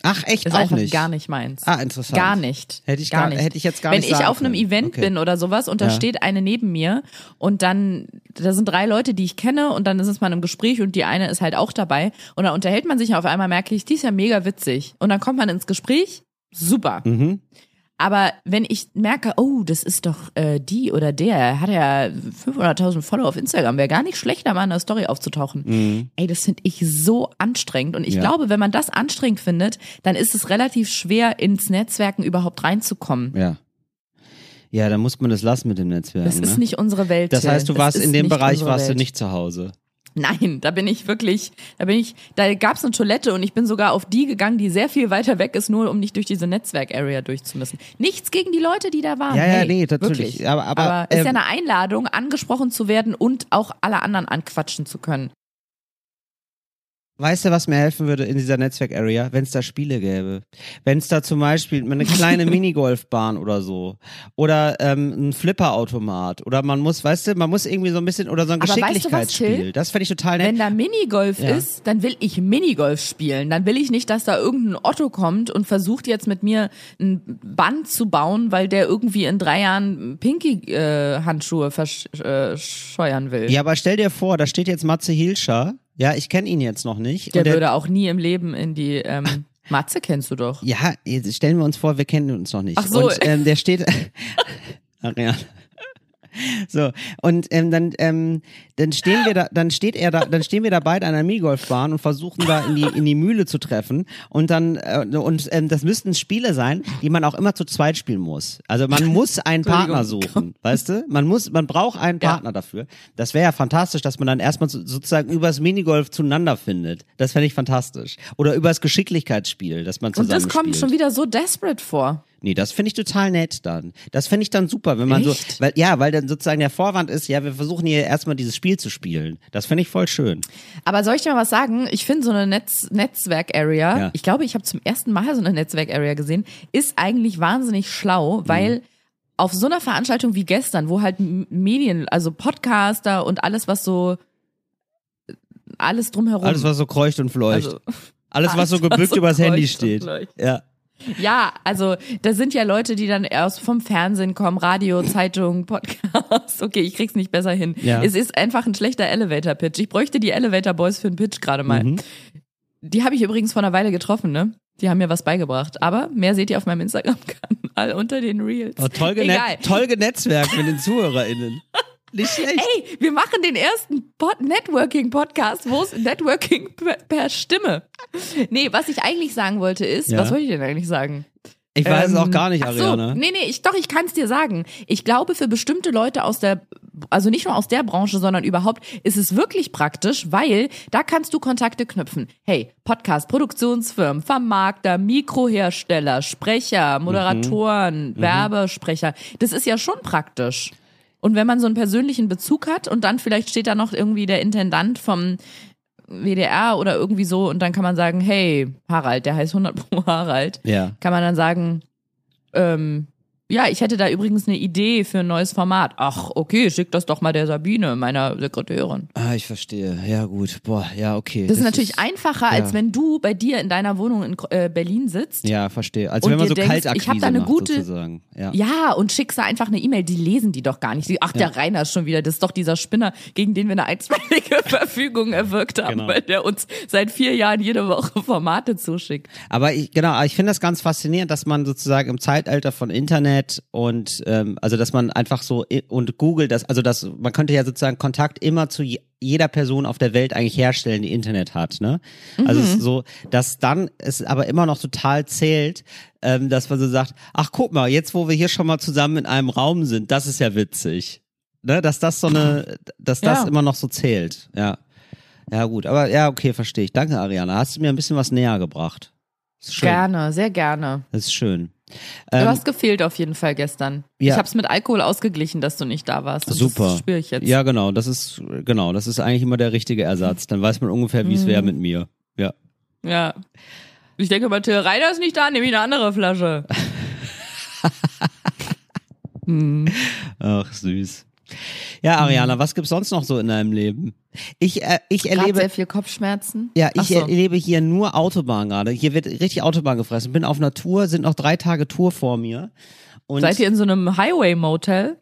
Ach, echt Ist auch nicht. gar nicht meins. Ah, interessant. Gar nicht. Hätte ich gar gar- nicht. hätte ich jetzt gar Wenn nicht ich sagen auf einem können. Event Okay. bin oder sowas und da Ja. steht eine neben mir und dann, da sind drei Leute, die ich kenne und dann ist es mal im Gespräch und die eine ist halt auch dabei und dann unterhält man sich und auf einmal merke ich, die ist ja mega witzig. Und dann kommt man ins Gespräch, super. Mhm. Aber wenn ich merke, oh, das ist doch äh, die oder der, hat ja 500.000 Follower auf Instagram, wäre gar nicht schlecht, da mal in der Story aufzutauchen. Ey, das finde ich so anstrengend. Und ich Ja. glaube, wenn man das anstrengend findet, dann ist es relativ schwer, ins Netzwerken überhaupt reinzukommen. Ja. Ja, dann muss man das lassen mit dem Netzwerk. Das ne? ist nicht unsere Welt. das heißt, du warst in dem Bereich warst du nicht zu Hause. Nein, da bin ich wirklich, da bin ich, da gab's eine Toilette und ich bin sogar auf die gegangen, die sehr viel weiter weg ist, nur um nicht durch diese Netzwerk-Area durchzumüssen. Nichts gegen die Leute, die da waren. Ja, ja, hey, nee, natürlich. Wirklich. Aber- aber, ist ähm, ja eine Einladung, angesprochen zu werden und auch alle anderen anquatschen zu können. Weißt du, was mir helfen würde in dieser Netzwerk-Area? Wenn es da Spiele gäbe. Wenn es da zum Beispiel eine kleine Minigolfbahn oder so. Oder ähm, ein Flipperautomat. Oder man muss, weißt du, man muss irgendwie so ein bisschen, oder so ein Aber weißt du was, Geschicklichkeitsspiel. Das fände ich total nett. Wenn da Minigolf Ja. ist, dann will ich Minigolf spielen. Dann will ich nicht, dass da irgendein Otto kommt und versucht jetzt mit mir ein Band zu bauen, weil der irgendwie in drei Jahren Pinky-Handschuhe verscheuern will. ja, aber stell dir vor, da steht jetzt Matze Hilscher. Ja, ich kenne ihn jetzt noch nicht. Der, Und würde auch nie im Leben in die ähm, Matze kennst du doch. Ja, stellen wir uns vor, wir kennen uns noch nicht. Ach so. Und ähm, der steht. Ja. So, und ähm, dann, ähm, dann stehen wir da, dann steht er da, dann stehen wir da beide an einer Minigolfbahn und versuchen da in die, in die Mühle zu treffen. Und dann, äh, und ähm, das müssten Spiele sein, die man auch immer zu zweit spielen muss. Also man muss einen Partner suchen, weißt du? Man muss, man braucht einen Ja. Partner dafür. Das wäre ja fantastisch, dass man dann erstmal so, sozusagen übers Minigolf zueinander findet. Das fände ich fantastisch. Oder übers Geschicklichkeitsspiel, dass man Und zusammen das kommt spielt. schon wieder so desperate vor. Nee, das finde ich total nett dann. Das finde ich dann super, wenn man Echt? so, weil, ja, weil dann sozusagen der Vorwand ist, ja, wir versuchen hier erstmal dieses Spiel zu spielen. Das finde ich voll schön. Aber soll ich dir mal was sagen? Ich finde so eine Netz Netzwerk-Area, Ja. ich glaube, ich habe zum ersten Mal so eine Netzwerk-Area gesehen, ist eigentlich wahnsinnig schlau, Mhm. weil auf so einer Veranstaltung wie gestern, wo halt Medien, also Podcaster und alles, was so alles drumherum. Alles, was so kreucht und fleucht. Also- alles, was so was gebückt so übers Handy steht. Ja. Ja, also da sind ja Leute, die dann erst vom Fernsehen kommen, Radio, Zeitung, Podcast. Okay, ich krieg's nicht besser hin. Ja. Es ist einfach ein schlechter Elevator-Pitch. Ich bräuchte die Elevator Boys für einen Pitch gerade mal. Mhm. Die habe ich übrigens vor einer Weile getroffen, ne? Die haben mir was beigebracht. Aber mehr seht ihr auf meinem Instagram-Kanal unter den Reels. Oh, toll, gene Egal. toll genetzwerkt mit den ZuhörerInnen. Nicht schlecht. Ey, wir machen den ersten Pod Networking-Podcast, wo es Networking per, per Stimme. Nee, was ich eigentlich sagen wollte ist, Ja. was wollte ich denn eigentlich sagen? ich weiß es auch Ähm, gar nicht, ach so. Nee, nee, ich, doch, ich kann es dir sagen. Ich glaube, für bestimmte Leute aus der, also nicht nur aus der Branche, sondern überhaupt, ist es wirklich praktisch, weil da kannst du Kontakte knüpfen. Hey, Podcast, Produktionsfirmen, Vermarkter, Mikrohersteller, Sprecher, Moderatoren, Werbesprecher. Das ist ja schon praktisch. Und wenn man so einen persönlichen Bezug hat und dann vielleicht steht da noch irgendwie der Intendant vom WDR oder irgendwie so und dann kann man sagen, hey, Harald, der heißt 100 pro Harald Ja. kann man dann sagen, ähm, ja, ich hätte da übrigens eine Idee für ein neues Format. Ach, okay, schick das doch mal der Sabine, meiner Sekretärin. Ah, ich verstehe. Ja, gut. Boah, ja, okay. Das, ist natürlich einfacher, als ja. wenn du bei dir in deiner Wohnung in äh, Berlin sitzt. Ja, verstehe. Als wenn man so denkst, Kaltakquise ich hab da eine macht, gute- sozusagen. Ja. Ja, und schickst da einfach eine E-Mail, die lesen die doch gar nicht. Die- Ach, der Rainer ist schon wieder, das ist doch dieser Spinner, gegen den wir eine einstweilige Verfügung erwirkt haben, Genau. weil der uns seit vier Jahren jede Woche Formate zuschickt. Aber ich, genau, ich finde das ganz faszinierend, dass man sozusagen im Zeitalter von Internet und ähm, also dass man einfach so und Google das, also das, man könnte ja sozusagen Kontakt immer zu je- jeder Person auf der Welt eigentlich herstellen, die Internet hat, ne? Also es ist so, dass dann es aber immer noch total zählt, ähm, dass man so sagt, ach guck mal, jetzt wo wir hier schon mal zusammen in einem Raum sind, das ist ja witzig. Ne, dass das so eine, dass das Ja. immer noch so zählt, ja. Ja, gut, aber ja, okay, verstehe ich. Danke, Ariana. Hast du mir ein bisschen was näher gebracht. Gerne, sehr gerne. Das ist schön. Du Ähm, hast gefehlt auf jeden Fall gestern. ja. Ich habe es mit Alkohol ausgeglichen, dass du nicht da warst. Super. Das spüre ich jetzt. Ja, genau. Das ist, genau. Das ist eigentlich immer der richtige Ersatz. Dann weiß man ungefähr, wie es wäre mit mir. Ja. Ja. Ich denke mal, Till Reiner ist nicht da, nehme ich eine andere Flasche. Ach, süß. Ja, Ariana, was gibt's sonst noch so in deinem Leben? Ich, äh, ich erlebe, sehr viel Kopfschmerzen. ja, ich so. erlebe hier nur Autobahn gerade. Hier wird richtig Autobahn gefressen. Bin auf einer Tour, sind noch drei Tage Tour vor mir. Und Seid ihr in so einem Highway-Motel?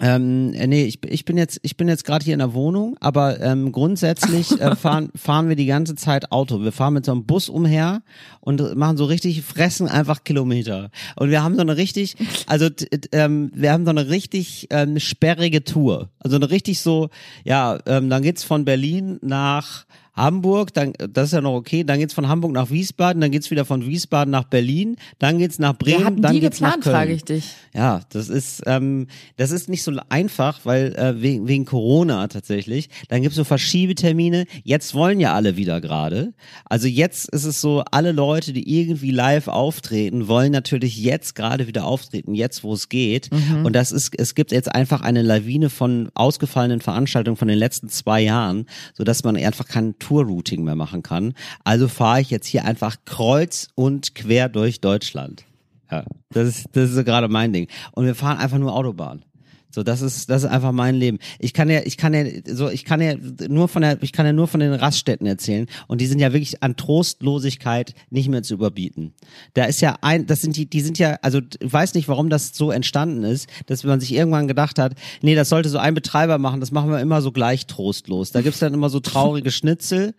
Ähm, äh, nee, ich, ich bin jetzt, ich bin jetzt gerade hier in der Wohnung, aber ähm, grundsätzlich äh, fahren, fahren wir die ganze Zeit Auto. Wir fahren mit so einem Bus umher und machen so richtig, fressen einfach Kilometer. Und wir haben so eine richtig, also ähm, wir haben so eine richtig ähm, sperrige Tour. Also eine richtig so, ja, ähm, dann geht's von Berlin nach Hamburg, dann, das ist ja noch okay, dann geht's von Hamburg nach Wiesbaden, dann geht's wieder von Wiesbaden nach Berlin, dann geht's nach Bremen, dann die geht's geplant, nach Köln. frage ich dich. Ja, das ist ähm, das ist nicht so einfach, weil äh, wegen, wegen Corona tatsächlich. Dann gibt's so Verschiebetermine. Jetzt wollen ja alle wieder gerade. Also jetzt ist es so, alle Leute, die irgendwie live auftreten, wollen natürlich jetzt gerade wieder auftreten, jetzt wo es geht. Und das ist, es gibt jetzt einfach eine Lawine von ausgefallenen Veranstaltungen von den letzten zwei Jahren, so dass man einfach kein Tour-Routing mehr machen kann. Also fahre ich jetzt hier einfach kreuz und quer durch Deutschland. Ja, das ist, das ist gerade mein Ding. Und wir fahren einfach nur Autobahn. So, das ist, das ist einfach mein Leben. Ich kann ja, ich kann ja, so, ich kann ja nur von der, ich kann ja nur von den Raststätten erzählen. Und die sind ja wirklich an Trostlosigkeit nicht mehr zu überbieten. Da ist ja ein, das sind die, die sind ja, also, ich weiß nicht, warum das so entstanden ist, dass man sich irgendwann gedacht hat, nee, das sollte so ein Betreiber machen, das machen wir immer so gleich trostlos. Da gibt's dann immer so traurige Schnitzel,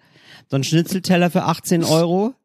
so ein Schnitzelteller für 18 Euro.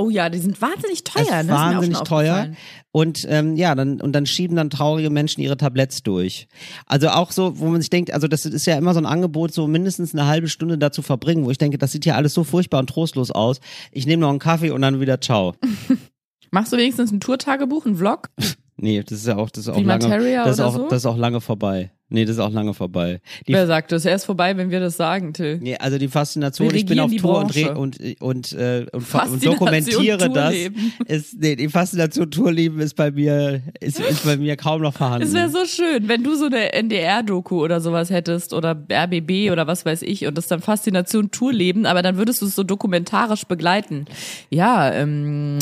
Oh ja, die sind wahnsinnig teuer. Das ne? Wahnsinnig teuer. Und ähm, ja, dann und dann schieben dann traurige Menschen ihre Tabletts durch. Also auch so, wo man sich denkt, also das ist ja immer so ein Angebot, so mindestens eine halbe Stunde dazu verbringen, wo ich denke, das sieht ja alles so furchtbar und trostlos aus. Ich nehme noch einen Kaffee und dann wieder ciao. Machst du wenigstens ein Tourtagebuch, ein Vlog? Nee, das ist ja auch, das ist auch Wie lange, Materia das ist auch, so? das ist auch lange vorbei. Nee, das ist auch lange vorbei. Die, Wer sagt das? Er ist vorbei, wenn wir das sagen, Till. nee, also die Faszination, ich bin auf Tour und, Branche. re- und, und, äh, und, fa- und dokumentiere das. Tourleben. Ist, nee, die Faszination Tourleben ist bei mir, ist, ist bei mir kaum noch vorhanden. Es wäre so schön, wenn du so eine NDR-Doku oder sowas hättest oder RBB oder was weiß ich und das dann Faszination Tourleben, aber dann würdest du es so dokumentarisch begleiten. Ja, ähm,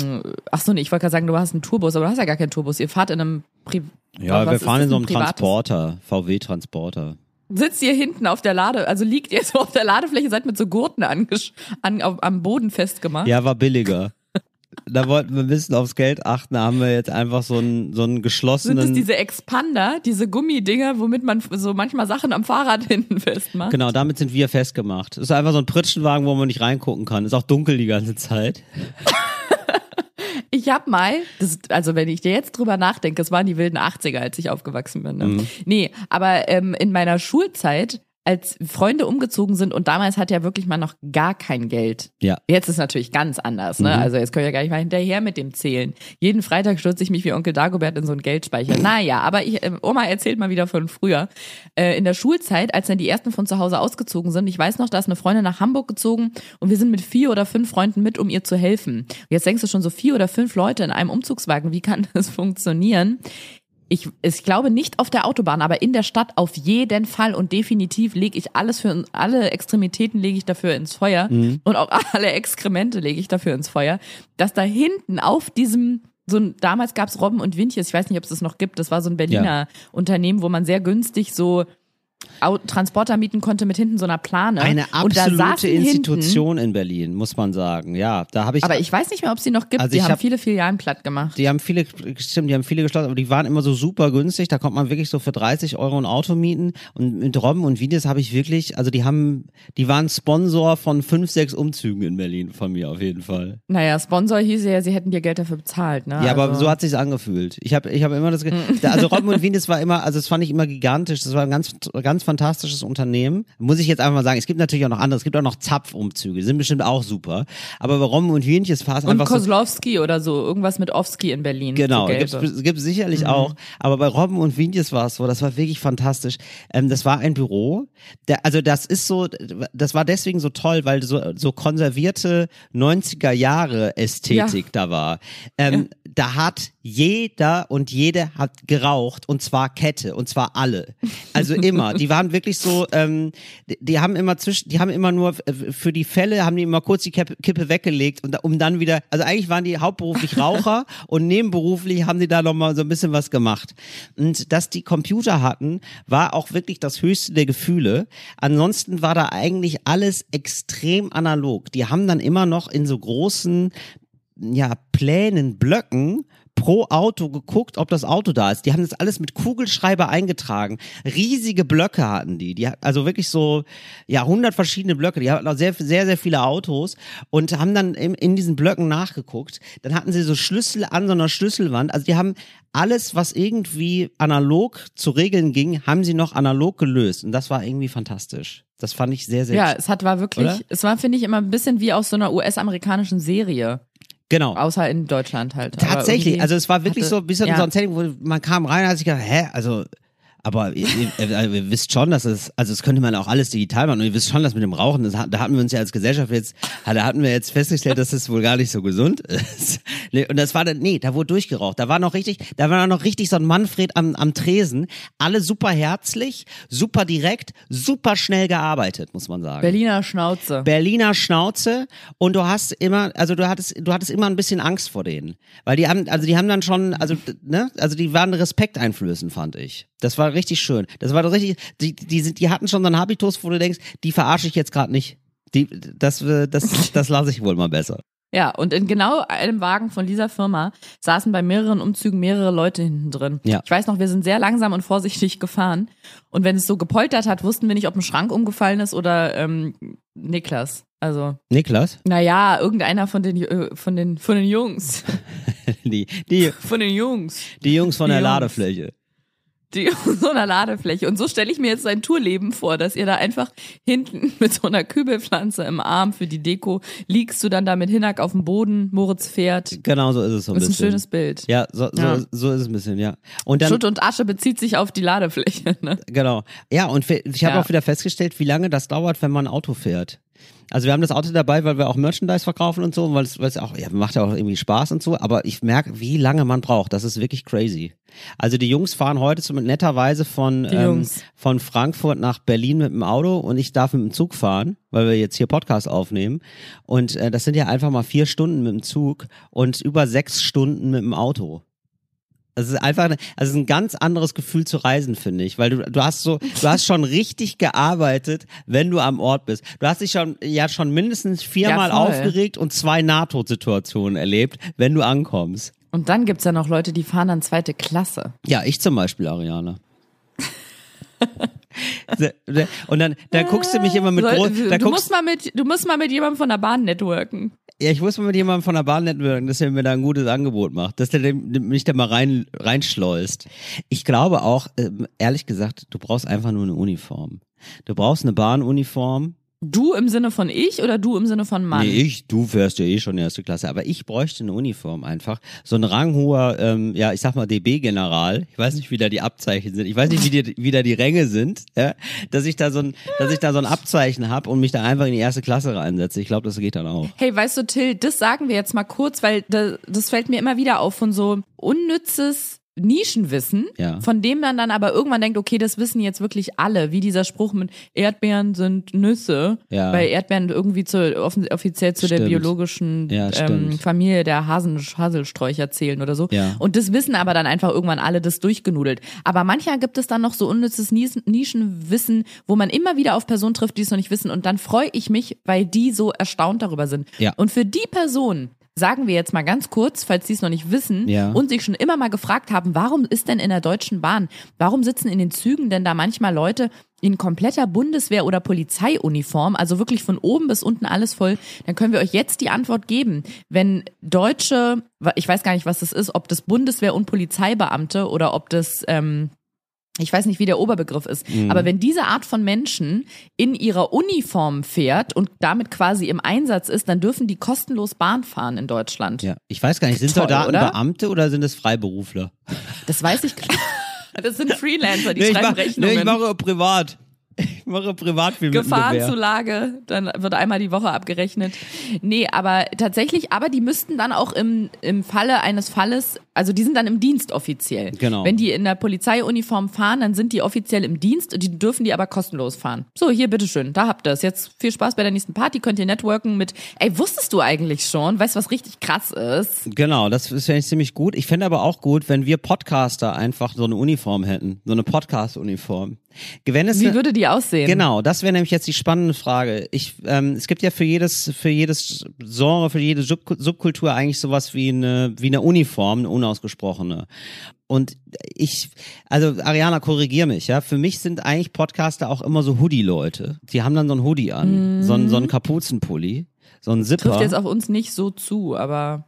ach so, nee, ich wollte gerade sagen, du hast einen Tourbus, aber du hast ja gar keinen Tourbus. Ihr fahrt in einem Pri Ja, wir fahren in so ein einem Transporter, VW-Transporter. sitzt ihr hinten auf der Lade, also liegt ihr so auf der Ladefläche, seid mit so Gurten angesch an, auf, am Boden festgemacht. Ja, war billiger. da wollten wir ein bisschen aufs Geld achten, da haben wir jetzt einfach so einen, so einen geschlossenen. Sind es diese Expander, diese Gummidinger, womit man so manchmal Sachen am Fahrrad hinten festmacht? Genau, damit sind wir festgemacht. Das ist einfach so ein Pritschenwagen, wo man nicht reingucken kann. Ist auch dunkel die ganze Zeit. Ich habe mal, das, also wenn ich dir jetzt drüber nachdenke, es waren die wilden 80er, als ich aufgewachsen bin. Ne? Mhm. Nee, aber ähm, in meiner Schulzeit als Freunde umgezogen sind und damals hat ja wirklich man noch gar kein Geld. Ja. Jetzt ist natürlich ganz anders, ne? Mhm. Also jetzt können wir ja gar nicht mal hinterher mit dem zählen. Jeden Freitag stürze ich mich wie Onkel Dagobert in so einen Geldspeicher. Naja, aber ich, äh, Oma erzählt mal wieder von früher. Äh, in der Schulzeit, als dann die ersten von zu Hause ausgezogen sind, ich weiß noch, da ist eine Freundin nach Hamburg gezogen und wir sind mit vier oder fünf Freunden mit, um ihr zu helfen. Und jetzt denkst du schon so vier oder fünf Leute in einem Umzugswagen, wie kann das funktionieren? Ich, ich glaube nicht auf der Autobahn, aber in der Stadt auf jeden Fall. Und definitiv lege ich alles für alle Extremitäten lege ich dafür ins Feuer. Mhm. und auch alle Exkremente lege ich dafür ins Feuer, dass da hinten auf diesem so ein, damals gab's Robben und Windjes, ich weiß nicht, ob es das noch gibt, das war so ein Berliner ja. Unternehmen, wo man sehr günstig so Transporter mieten konnte mit hinten so einer Plane. Eine absolute Institution hinten, in Berlin, muss man sagen. Ja, da habe ich. Aber ich weiß nicht mehr, ob sie noch gibt. Also die haben hab, viele Filialen platt gemacht. Die haben viele, stimmt, die haben viele geschlossen, aber die waren immer so super günstig. Da konnte man wirklich so für 30 Euro ein Auto mieten. Und mit Robben und Videos habe ich wirklich, also die haben, die waren Sponsor von fünf, sechs Umzügen in Berlin von mir auf jeden Fall. Naja, Sponsor hieß ja, sie hätten dir Geld dafür bezahlt, ne? Ja, also. aber so hat sich's angefühlt. Ich habe, ich habe immer das, also Robben und Videos war immer, also das fand ich immer gigantisch. Das war ein ganz, ganz fantastisches Unternehmen. Muss ich jetzt einfach mal sagen, es gibt natürlich auch noch andere, es gibt auch noch Zapfumzüge, sind bestimmt auch super. Aber bei Robben und Hühnchen war es einfach Kozlowski so, oder so, irgendwas mit Owski in Berlin. Genau, so gibt gibt sicherlich mhm. auch. Aber bei Robben und Wienjes war es so, das war wirklich fantastisch. Ähm, das war ein Büro, der, also das ist so, das war deswegen so toll, weil so, so konservierte 90er Jahre Ästhetik ja. da war. Ähm, ja. Da hat jeder und jede hat geraucht und zwar Kette und zwar alle. Also immer. Die waren wirklich so, ähm, die, haben immer zwischen, die haben immer nur äh, für die Fälle haben die immer kurz die Kippe, Kippe weggelegt und um dann wieder, also eigentlich waren die hauptberuflich Raucher und nebenberuflich haben die da nochmal so ein bisschen was gemacht. Und dass die Computer hatten, war auch wirklich das höchste der Gefühle. Ansonsten war da eigentlich alles extrem analog. Die haben dann immer noch in so großen ja, Plänen, Blöcken pro Auto geguckt, ob das Auto da ist. Die haben das alles mit Kugelschreiber eingetragen. Riesige Blöcke hatten die. die also wirklich so, ja, 100 verschiedene Blöcke. Die hatten auch sehr, sehr, sehr viele Autos und haben dann in, in diesen Blöcken nachgeguckt. Dann hatten sie so Schlüssel an so einer Schlüsselwand. Also die haben alles, was irgendwie analog zu regeln ging, haben sie noch analog gelöst. Und das war irgendwie fantastisch. Das fand ich sehr, sehr Ja, es hat war wirklich, oder? es war, finde ich, immer ein bisschen wie aus so einer US-amerikanischen Serie. Genau. Außer in Deutschland halt. Tatsächlich, also es war wirklich so ein bisschen ja. so ein Setting, wo man kam rein und hat sich gedacht, hä, also aber ihr, ihr, ihr, wisst schon, dass es, also es könnte man auch alles digital machen und ihr wisst schon, dass mit dem Rauchen, das, da hatten wir uns ja als Gesellschaft jetzt, da hatten wir jetzt festgestellt, dass es wohl gar nicht so gesund ist. Und das war dann, nee, da wurde durchgeraucht. Da war noch richtig, da war noch richtig so ein Manfred am, am Tresen. Alle super herzlich, super direkt, super schnell gearbeitet, muss man sagen. Berliner Schnauze. Berliner Schnauze und du hast immer, also du hattest, du hattest immer ein bisschen Angst vor denen. Weil die haben, also die haben dann schon, also, ne, also die waren Respekt einflößen, fand ich. Das war richtig schön. Das war doch richtig, die, die, die hatten schon so einen Habitus, wo du denkst, die verarsche ich jetzt gerade nicht. Die, das, das, das lasse ich wohl mal besser. Ja, und in genau einem Wagen von dieser Firma saßen bei mehreren Umzügen mehrere Leute hinten drin. Ja. Ich weiß noch, wir sind sehr langsam und vorsichtig gefahren. Und wenn es so gepoltert hat, wussten wir nicht, ob ein Schrank umgefallen ist oder ähm, Niklas. Also. Niklas? Naja, irgendeiner von den äh, von den von den Jungs. die, die von den Jungs. Die Jungs von die der Jungs. Ladefläche die so einer Ladefläche. Und so stelle ich mir jetzt sein Tourleben vor, dass ihr da einfach hinten mit so einer Kübelpflanze im Arm für die Deko liegst du dann da mit Hinak auf dem Boden, Moritz fährt. Genau, so ist es so ein das bisschen. ist ein schönes Bild. Ja, so, so, ja. so ist es ein bisschen, ja. Und dann, Schutt und Asche bezieht sich auf die Ladefläche, ne? Genau. Ja, und ich habe ja. auch wieder festgestellt, wie lange das dauert, wenn man ein Auto fährt. Also wir haben das Auto dabei, weil wir auch Merchandise verkaufen und so, weil es, weil es auch, ja, macht ja auch irgendwie Spaß und so, aber ich merke, wie lange man braucht. Das ist wirklich crazy. Also die Jungs fahren heute zum, netterweise von, ähm, von Frankfurt nach Berlin mit dem Auto und ich darf mit dem Zug fahren, weil wir jetzt hier Podcast aufnehmen. Und äh, das sind ja einfach mal vier Stunden mit dem Zug und über sechs Stunden mit dem Auto. Das ist einfach, also es ein ganz anderes Gefühl zu reisen, finde ich, weil du, du hast so, du hast schon richtig gearbeitet, wenn du am Ort bist. Du hast dich schon, ja, schon mindestens viermal Ja, aufgeregt und zwei Nahtodsituationen erlebt, wenn du ankommst. Und dann gibt's ja noch Leute, die fahren dann zweite Klasse. Ja, ich zum Beispiel, Ariane. und dann, dann guckst du mich immer mit groß, da du, musst mal mit, du musst mal mit jemandem von der Bahn networken. ja, ich muss mal mit jemandem von der Bahn networken, dass er mir da ein gutes Angebot macht, dass der mich da mal rein, reinschleust. Ich glaube auch, ähm, ehrlich gesagt, du brauchst einfach nur eine Uniform. Du brauchst eine Bahnuniform. Du im Sinne von ich oder du im Sinne von Mann? Nee, ich, du fährst ja eh schon erste Klasse, aber ich bräuchte eine Uniform einfach. So ein ranghoher, ähm, ja, ich sag mal DB-General. Ich weiß nicht, wie da die Abzeichen sind. Ich weiß nicht, wie, die, wie da die Ränge sind, ja, dass ich da so ein, dass ich da so ein Abzeichen habe und mich da einfach in die erste Klasse reinsetze. Ich glaube, das geht dann auch. Hey, weißt du, Till, das sagen wir jetzt mal kurz, weil das, das fällt mir immer wieder auf von so unnützes Nischenwissen, Ja. von dem man dann aber irgendwann denkt, okay, das wissen jetzt wirklich alle, wie dieser Spruch mit Erdbeeren sind Nüsse, Ja. weil Erdbeeren irgendwie zu, offen- offiziell zu der Stimmt. biologischen Ja, ähm. Familie der Hasen, Haselsträucher zählen oder so. Und das wissen aber dann einfach irgendwann alle das durchgenudelt. Aber manchmal gibt es dann noch so unnützes Nischenwissen, wo man immer wieder auf Personen trifft, die es noch nicht wissen. Und dann freue ich mich, weil die so erstaunt darüber sind. Und für die Personen, sagen wir jetzt mal ganz kurz, falls sie es noch nicht wissen Ja. und sich schon immer mal gefragt haben, warum ist denn in der Deutschen Bahn, warum sitzen in den Zügen denn da manchmal Leute in kompletter Bundeswehr- oder Polizeiuniform, also wirklich von oben bis unten alles voll, dann können wir euch jetzt die Antwort geben. Wenn Deutsche, ich weiß gar nicht, was das ist, ob das Bundeswehr- und Polizeibeamte oder ob das ähm, ich weiß nicht, wie der Oberbegriff ist, Mhm. aber wenn diese Art von Menschen in ihrer Uniform fährt und damit quasi im Einsatz ist, dann dürfen die kostenlos Bahn fahren in Deutschland. Ja. Ich weiß gar nicht, sind Toll, Soldaten oder? Beamte oder sind es Freiberufler? Das weiß ich. Das sind Freelancer, die Nee, ich, schreiben mach, nee, Rechnungen. ich mache privat. Ich mache privat viel mit dem Gewehr. Gefahrenzulage, dann wird einmal die Woche abgerechnet. Nee, aber tatsächlich, aber die müssten dann auch im, im Falle eines Falles, also die sind dann im Dienst offiziell. Genau. Wenn die in der Polizeiuniform fahren, dann sind die offiziell im Dienst und die dürfen die aber kostenlos fahren. So, hier, bitteschön, da habt ihr es. Jetzt viel Spaß bei der nächsten Party, könnt ihr networken mit, ey, wusstest du eigentlich schon? Weißt du, was richtig krass ist? Genau, das fände ich ziemlich gut. Ich fände aber auch gut, wenn wir Podcaster einfach so eine Uniform hätten. So eine Podcast-Uniform. Wenn es Wie würde die aussehen? Genau, das wäre nämlich jetzt die spannende Frage. Ich, ähm, es gibt ja für jedes, für jedes Genre, für jede Sub Subkultur eigentlich sowas wie eine, wie eine Uniform, eine unausgesprochene. Und ich, also Ariana, korrigier mich, ja. Für mich sind eigentlich Podcaster auch immer so Hoodie-Leute. Die haben dann so ein Hoodie an, so, ein, so ein Kapuzenpulli, so ein Zipper. Mhm. Trifft jetzt auf uns nicht so zu, aber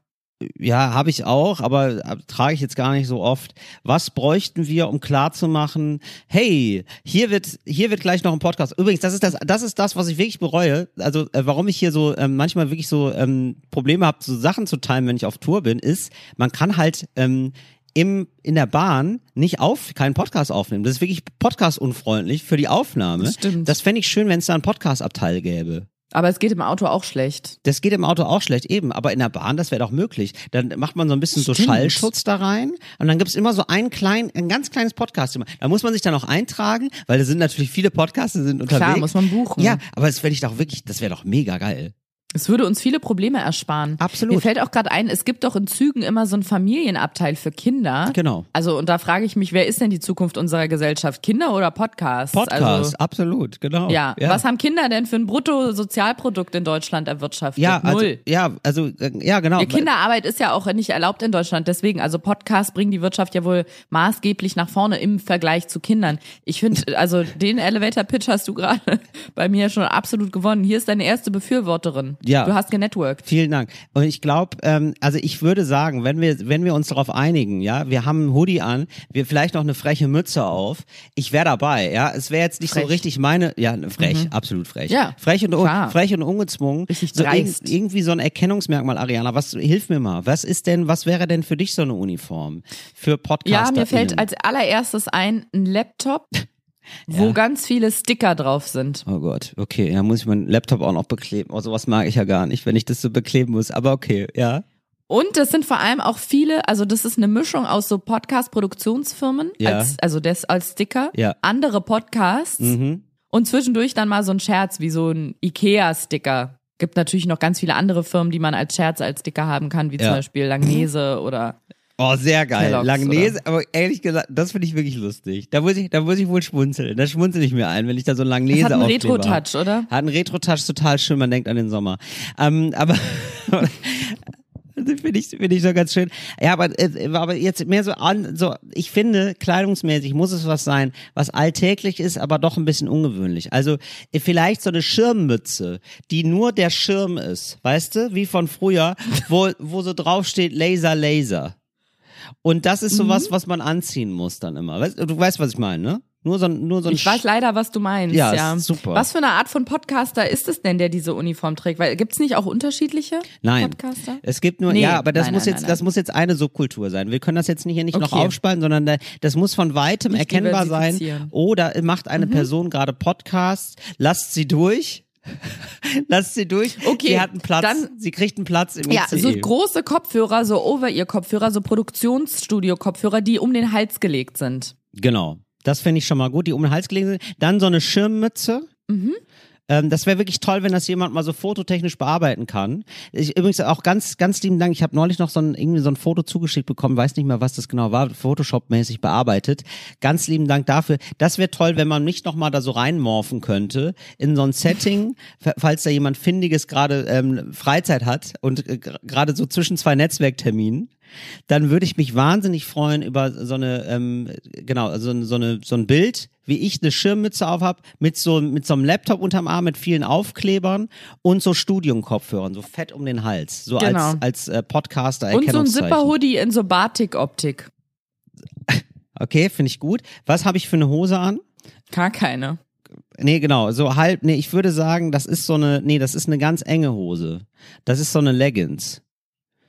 Ja, habe ich auch, aber äh, trage ich jetzt gar nicht so oft. Was bräuchten wir, um klarzumachen, hey, hier wird hier wird gleich noch ein Podcast. Übrigens, das ist das das ist das, was ich wirklich bereue. Also, äh, warum ich hier so ähm, manchmal wirklich so ähm, Probleme habe, so Sachen zu teilen, wenn ich auf Tour bin, ist, man kann halt ähm, im, in der Bahn nicht auf, keinen Podcast aufnehmen. Das ist wirklich podcast-unfreundlich für die Aufnahme. Das stimmt. Das fände ich schön, wenn es da einen Podcast-Abteil gäbe. Aber es geht im Auto auch schlecht. Das geht im Auto auch schlecht, eben, aber in der Bahn, das wäre doch möglich. Dann macht man so ein bisschen so Stimmt. Schallschutz da rein und dann gibt's immer so ein klein, ein ganz kleines Podcast. Da muss man sich dann auch eintragen, weil da sind natürlich viele Podcasts, die sind unterwegs. Klar, muss man buchen. Ja, aber das wäre ich doch wirklich, das wäre doch mega geil. Es würde uns viele Probleme ersparen. Absolut. Mir fällt auch gerade ein, es gibt doch in Zügen immer so einen Familienabteil für Kinder. Genau. Also und da frage ich mich, wer ist denn die Zukunft unserer Gesellschaft? Kinder oder Podcasts? Podcast, Also, absolut, genau. ja. was haben Kinder denn für ein Bruttosozialprodukt in Deutschland erwirtschaftet? ja, also, Null. ja, also, ja, genau. Ja, Kinderarbeit ist ja auch nicht erlaubt in Deutschland. Deswegen, also Podcasts bringen die Wirtschaft ja wohl maßgeblich nach vorne im Vergleich zu Kindern. Ich finde, also den Elevator Pitch hast du gerade bei mir schon absolut gewonnen. Hier ist deine erste Befürworterin. Ja. Du hast genetworked. Vielen Dank. Und ich glaube, ähm, also ich würde sagen, wenn wir, wenn wir uns darauf einigen, ja, wir haben einen Hoodie an, wir vielleicht noch eine freche Mütze auf, ich wäre dabei, ja. Es wäre jetzt nicht so Frech. richtig meine, ja, frech, absolut frech. Ja, frech und, klar. frech und ungezwungen. Richtig so dreist. irg- irgendwie so ein Erkennungsmerkmal, Ariana. Was, hilf mir mal. Was ist denn, was wäre denn für dich so eine Uniform? Für Podcaster? Ja, mir fällt als allererstes ein, ein Laptop, wo ganz viele Sticker drauf sind. Oh Gott, okay, da muss ich meinen Laptop auch noch bekleben. Oh, sowas mag ich ja gar nicht, wenn ich das so bekleben muss. Aber okay, ja. Und das sind vor allem auch viele, also das ist eine Mischung aus so Podcast-Produktionsfirmen, Ja. als, also das als Sticker, Ja. andere Podcasts Mhm. und zwischendurch dann mal so ein Scherz wie so ein Ikea-Sticker. Gibt natürlich noch ganz viele andere Firmen, die man als Scherz als Sticker haben kann, wie zum Ja. Beispiel Langnese oder Oh, sehr geil. Kellogg's, Langnese, aber ehrlich gesagt, das finde ich wirklich lustig. Da muss ich, da muss ich wohl schmunzeln. Da schmunzel ich mir ein, wenn ich da so ein Langnese Das hat einen. Retro-Touch, oder? Hat einen Retro-Touch, total schön, man denkt an den Sommer. Ähm, aber finde ich, finde ich so ganz schön. Ja, aber, äh, aber jetzt mehr so an, so, ich finde, kleidungsmäßig muss es was sein, was alltäglich ist, aber doch ein bisschen ungewöhnlich. Also, äh, vielleicht so eine Schirmmütze, die nur der Schirm ist, weißt du, wie von früher, wo, wo so drauf steht Laser, Laser. Und das ist sowas, Mhm. was man anziehen muss dann immer. Weißt, du weißt, was ich meine, ne? Nur so, ein- nur so ein Ich weiß leider, was du meinst. Ja, Ja, ist super. Was für eine Art von Podcaster ist es denn, der diese Uniform trägt? Weil gibt's nicht auch unterschiedliche Nein. Podcaster? Es gibt nur, Nee, ja, aber das nein, muss nein, jetzt, nein, das muss jetzt eine Subkultur sein. Wir können das jetzt nicht hier nicht noch Okay. aufspalten, sondern da, das muss von weitem Nicht erkennbar sein. Mhm. Oder macht eine Person gerade Podcast, lasst sie durch. Lasst sie durch. Okay, Sie hat einen Platz. dann- sie kriegt einen Platz im Ja, ICE. so große Kopfhörer, so Over-Ear-Kopfhörer, so Produktionsstudio-Kopfhörer, die um den Hals gelegt sind. Genau. Das finde ich schon mal gut, die um den Hals gelegen sind. Dann so eine Schirmmütze. Mhm. Ähm, das wäre wirklich toll, wenn das jemand mal so fototechnisch bearbeiten kann. Ich, übrigens auch ganz, ganz lieben Dank. Ich habe neulich noch so ein, irgendwie so ein Foto zugeschickt bekommen, weiß nicht mehr, was das genau war, Photoshop-mäßig bearbeitet. Ganz lieben Dank dafür. Das wäre toll, wenn man mich noch mal da so reinmorphen könnte in so ein Setting, falls da jemand Findiges gerade ähm, Freizeit hat und äh, gerade so zwischen zwei Netzwerkterminen dann würde ich mich wahnsinnig freuen über so eine, ähm, genau, also so eine, so ein Bild, wie ich eine Schirmmütze auf hab mit so, mit so einem Laptop unterm Arm, mit vielen Aufklebern und so Studiumkopfhörern, so fett um den Hals, so Genau. als, als äh, Podcaster Und so ein. Zipper-Hoodie in so Batik-Optik. Okay, finde ich gut. Was habe ich für eine Hose an? Gar keine. Nee, genau, so halb, nee, ich würde sagen, das ist so eine, nee, das ist eine ganz enge Hose. Das ist so eine Leggings.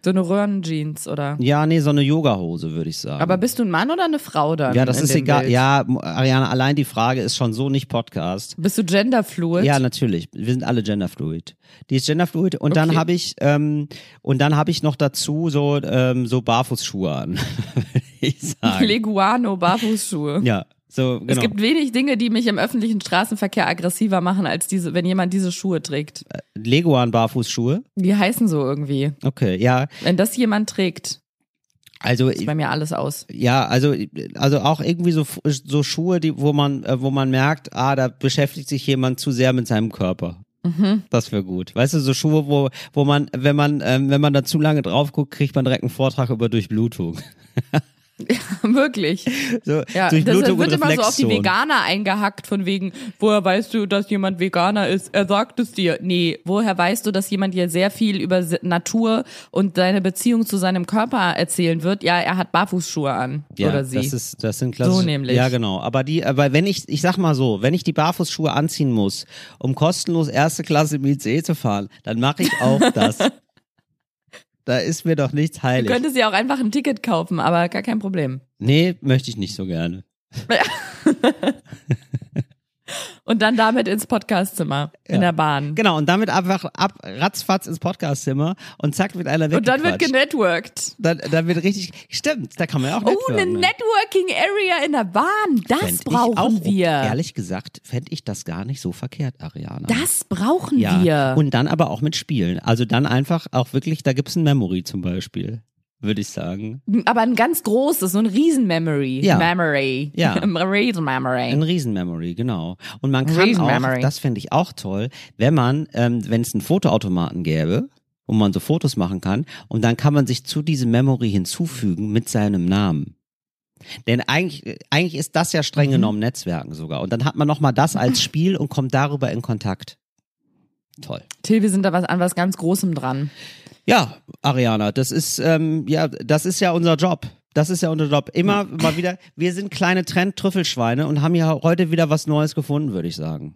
So eine Röhrenjeans oder. Ja, nee, so eine Yoga-Hose, würde ich sagen. Aber bist du ein Mann oder eine Frau dann? ja, das ist egal. Bild? Ja, Ariane, allein die Frage ist schon so nicht Podcast. Bist du genderfluid? Ja, natürlich. Wir sind alle genderfluid. Die ist genderfluid und dann Okay. habe ich ähm, und dann habe ich noch dazu so ähm, so Barfußschuhe an. ich sagen. Leguano, Barfußschuhe. ja, so genau. Es gibt wenig Dinge, die mich im öffentlichen Straßenverkehr aggressiver machen, als diese, wenn jemand diese Schuhe trägt. Leguan Barfußschuhe. Die heißen so irgendwie. Okay, ja, Wenn das jemand trägt, also ist bei mir alles aus. ja, also also auch irgendwie so so Schuhe, die wo man äh, wo man merkt, ah, da beschäftigt sich jemand zu sehr mit seinem Körper. Mhm. Das wäre gut. Weißt du, so Schuhe, wo, wo man, wenn man, ähm, wenn man da zu lange drauf guckt, kriegt man direkt einen Vortrag über Durchblutung. Wirklich. So, Ja, das Durchblutung wird immer so auf die. Veganer eingehackt, von wegen, woher weißt du, dass jemand Veganer ist? Er sagt es dir. Nee, woher weißt du, dass jemand dir sehr viel über Natur und seine Beziehung zu seinem Körper erzählen wird? Ja, er hat Barfußschuhe an. Ja, oder sie. Das, ist, das sind klassische. So nämlich. Ja, genau. Aber die, aber wenn ich, ich sag mal so, wenn ich die Barfußschuhe anziehen muss, um kostenlos erste Klasse im ICE zu fahren, dann mache ich auch das. Da ist mir doch nichts du heilig. könntest ja auch einfach ein Ticket kaufen, aber gar kein Problem. Nee, möchte ich nicht so gerne. Und dann damit ins Podcastzimmer Ja. in der Bahn. Genau, und damit einfach ab, ratzfatz ins Podcastzimmer und zack wird einer Und dann wird genetworked. dann, dann wird richtig, stimmt, da kann man ja auch Oh, eine networken, ne? Networking Area in der Bahn. Das Fänd brauchen auch, wir. Ehrlich gesagt, fände ich das gar nicht so verkehrt, Ariana. Das brauchen ja. wir. Und dann aber auch mit Spielen. Also dann einfach auch wirklich, da gibt's ein Memory zum Beispiel, würde ich sagen. Aber ein ganz großes, so ein Riesen-Memory. Ja. Memory. Ja. Riesen-Memory. Ein Riesen-Memory, genau. Und man kann auch, das fände ich auch toll, wenn man, ähm, wenn es einen Fotoautomaten gäbe, wo man so Fotos machen kann, und dann kann man sich zu diesem Memory hinzufügen mit seinem Namen. Denn eigentlich, eigentlich ist das ja streng Mhm. genommen Netzwerken sogar. Und dann hat man nochmal das als Spiel und kommt darüber in Kontakt. Toll. Till, wir sind da was, an was ganz Großem dran. Ja, Ariana, das ist ähm, ja, das ist ja unser Job. Das ist ja unser Job. Immer mal wieder. Wir sind kleine Trend-Trüffelschweine und haben ja heute wieder was Neues gefunden, würde ich sagen.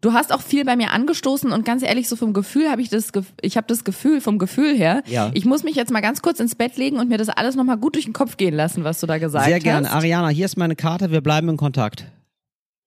Du hast auch viel bei mir angestoßen und ganz ehrlich, so vom Gefühl habe ich das, ich habe das Gefühl, vom Gefühl her, Ja. ich muss mich jetzt mal ganz kurz ins Bett legen und mir das alles nochmal gut durch den Kopf gehen lassen, was du da gesagt Sehr hast. gerne. Ariana, hier ist meine Karte. Wir bleiben in Kontakt.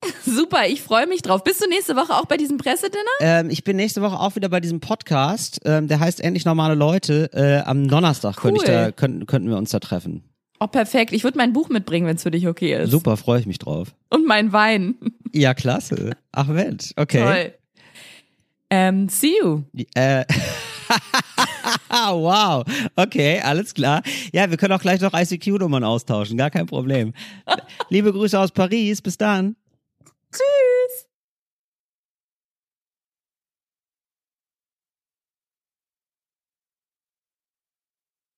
Super, ich freue mich drauf. Bist du nächste Woche auch bei diesem Pressedinner? Ähm, ich bin nächste Woche auch wieder bei diesem Podcast. Ähm, der heißt Endlich normale Leute. Äh, am Donnerstag könnte Cool. da, könnten, könnten wir uns da treffen. Oh, perfekt. Ich würde mein Buch mitbringen, wenn es für dich okay ist. Super, freue ich mich drauf. Und mein Wein. Ja, klasse. Ach Mensch, okay. Toll. Ähm, see you. Äh, wow. Okay, alles klar. Ja, wir können auch gleich noch ICQ-Nummern austauschen. Gar kein Problem. Liebe Grüße aus Paris. Bis dann. Tschüss!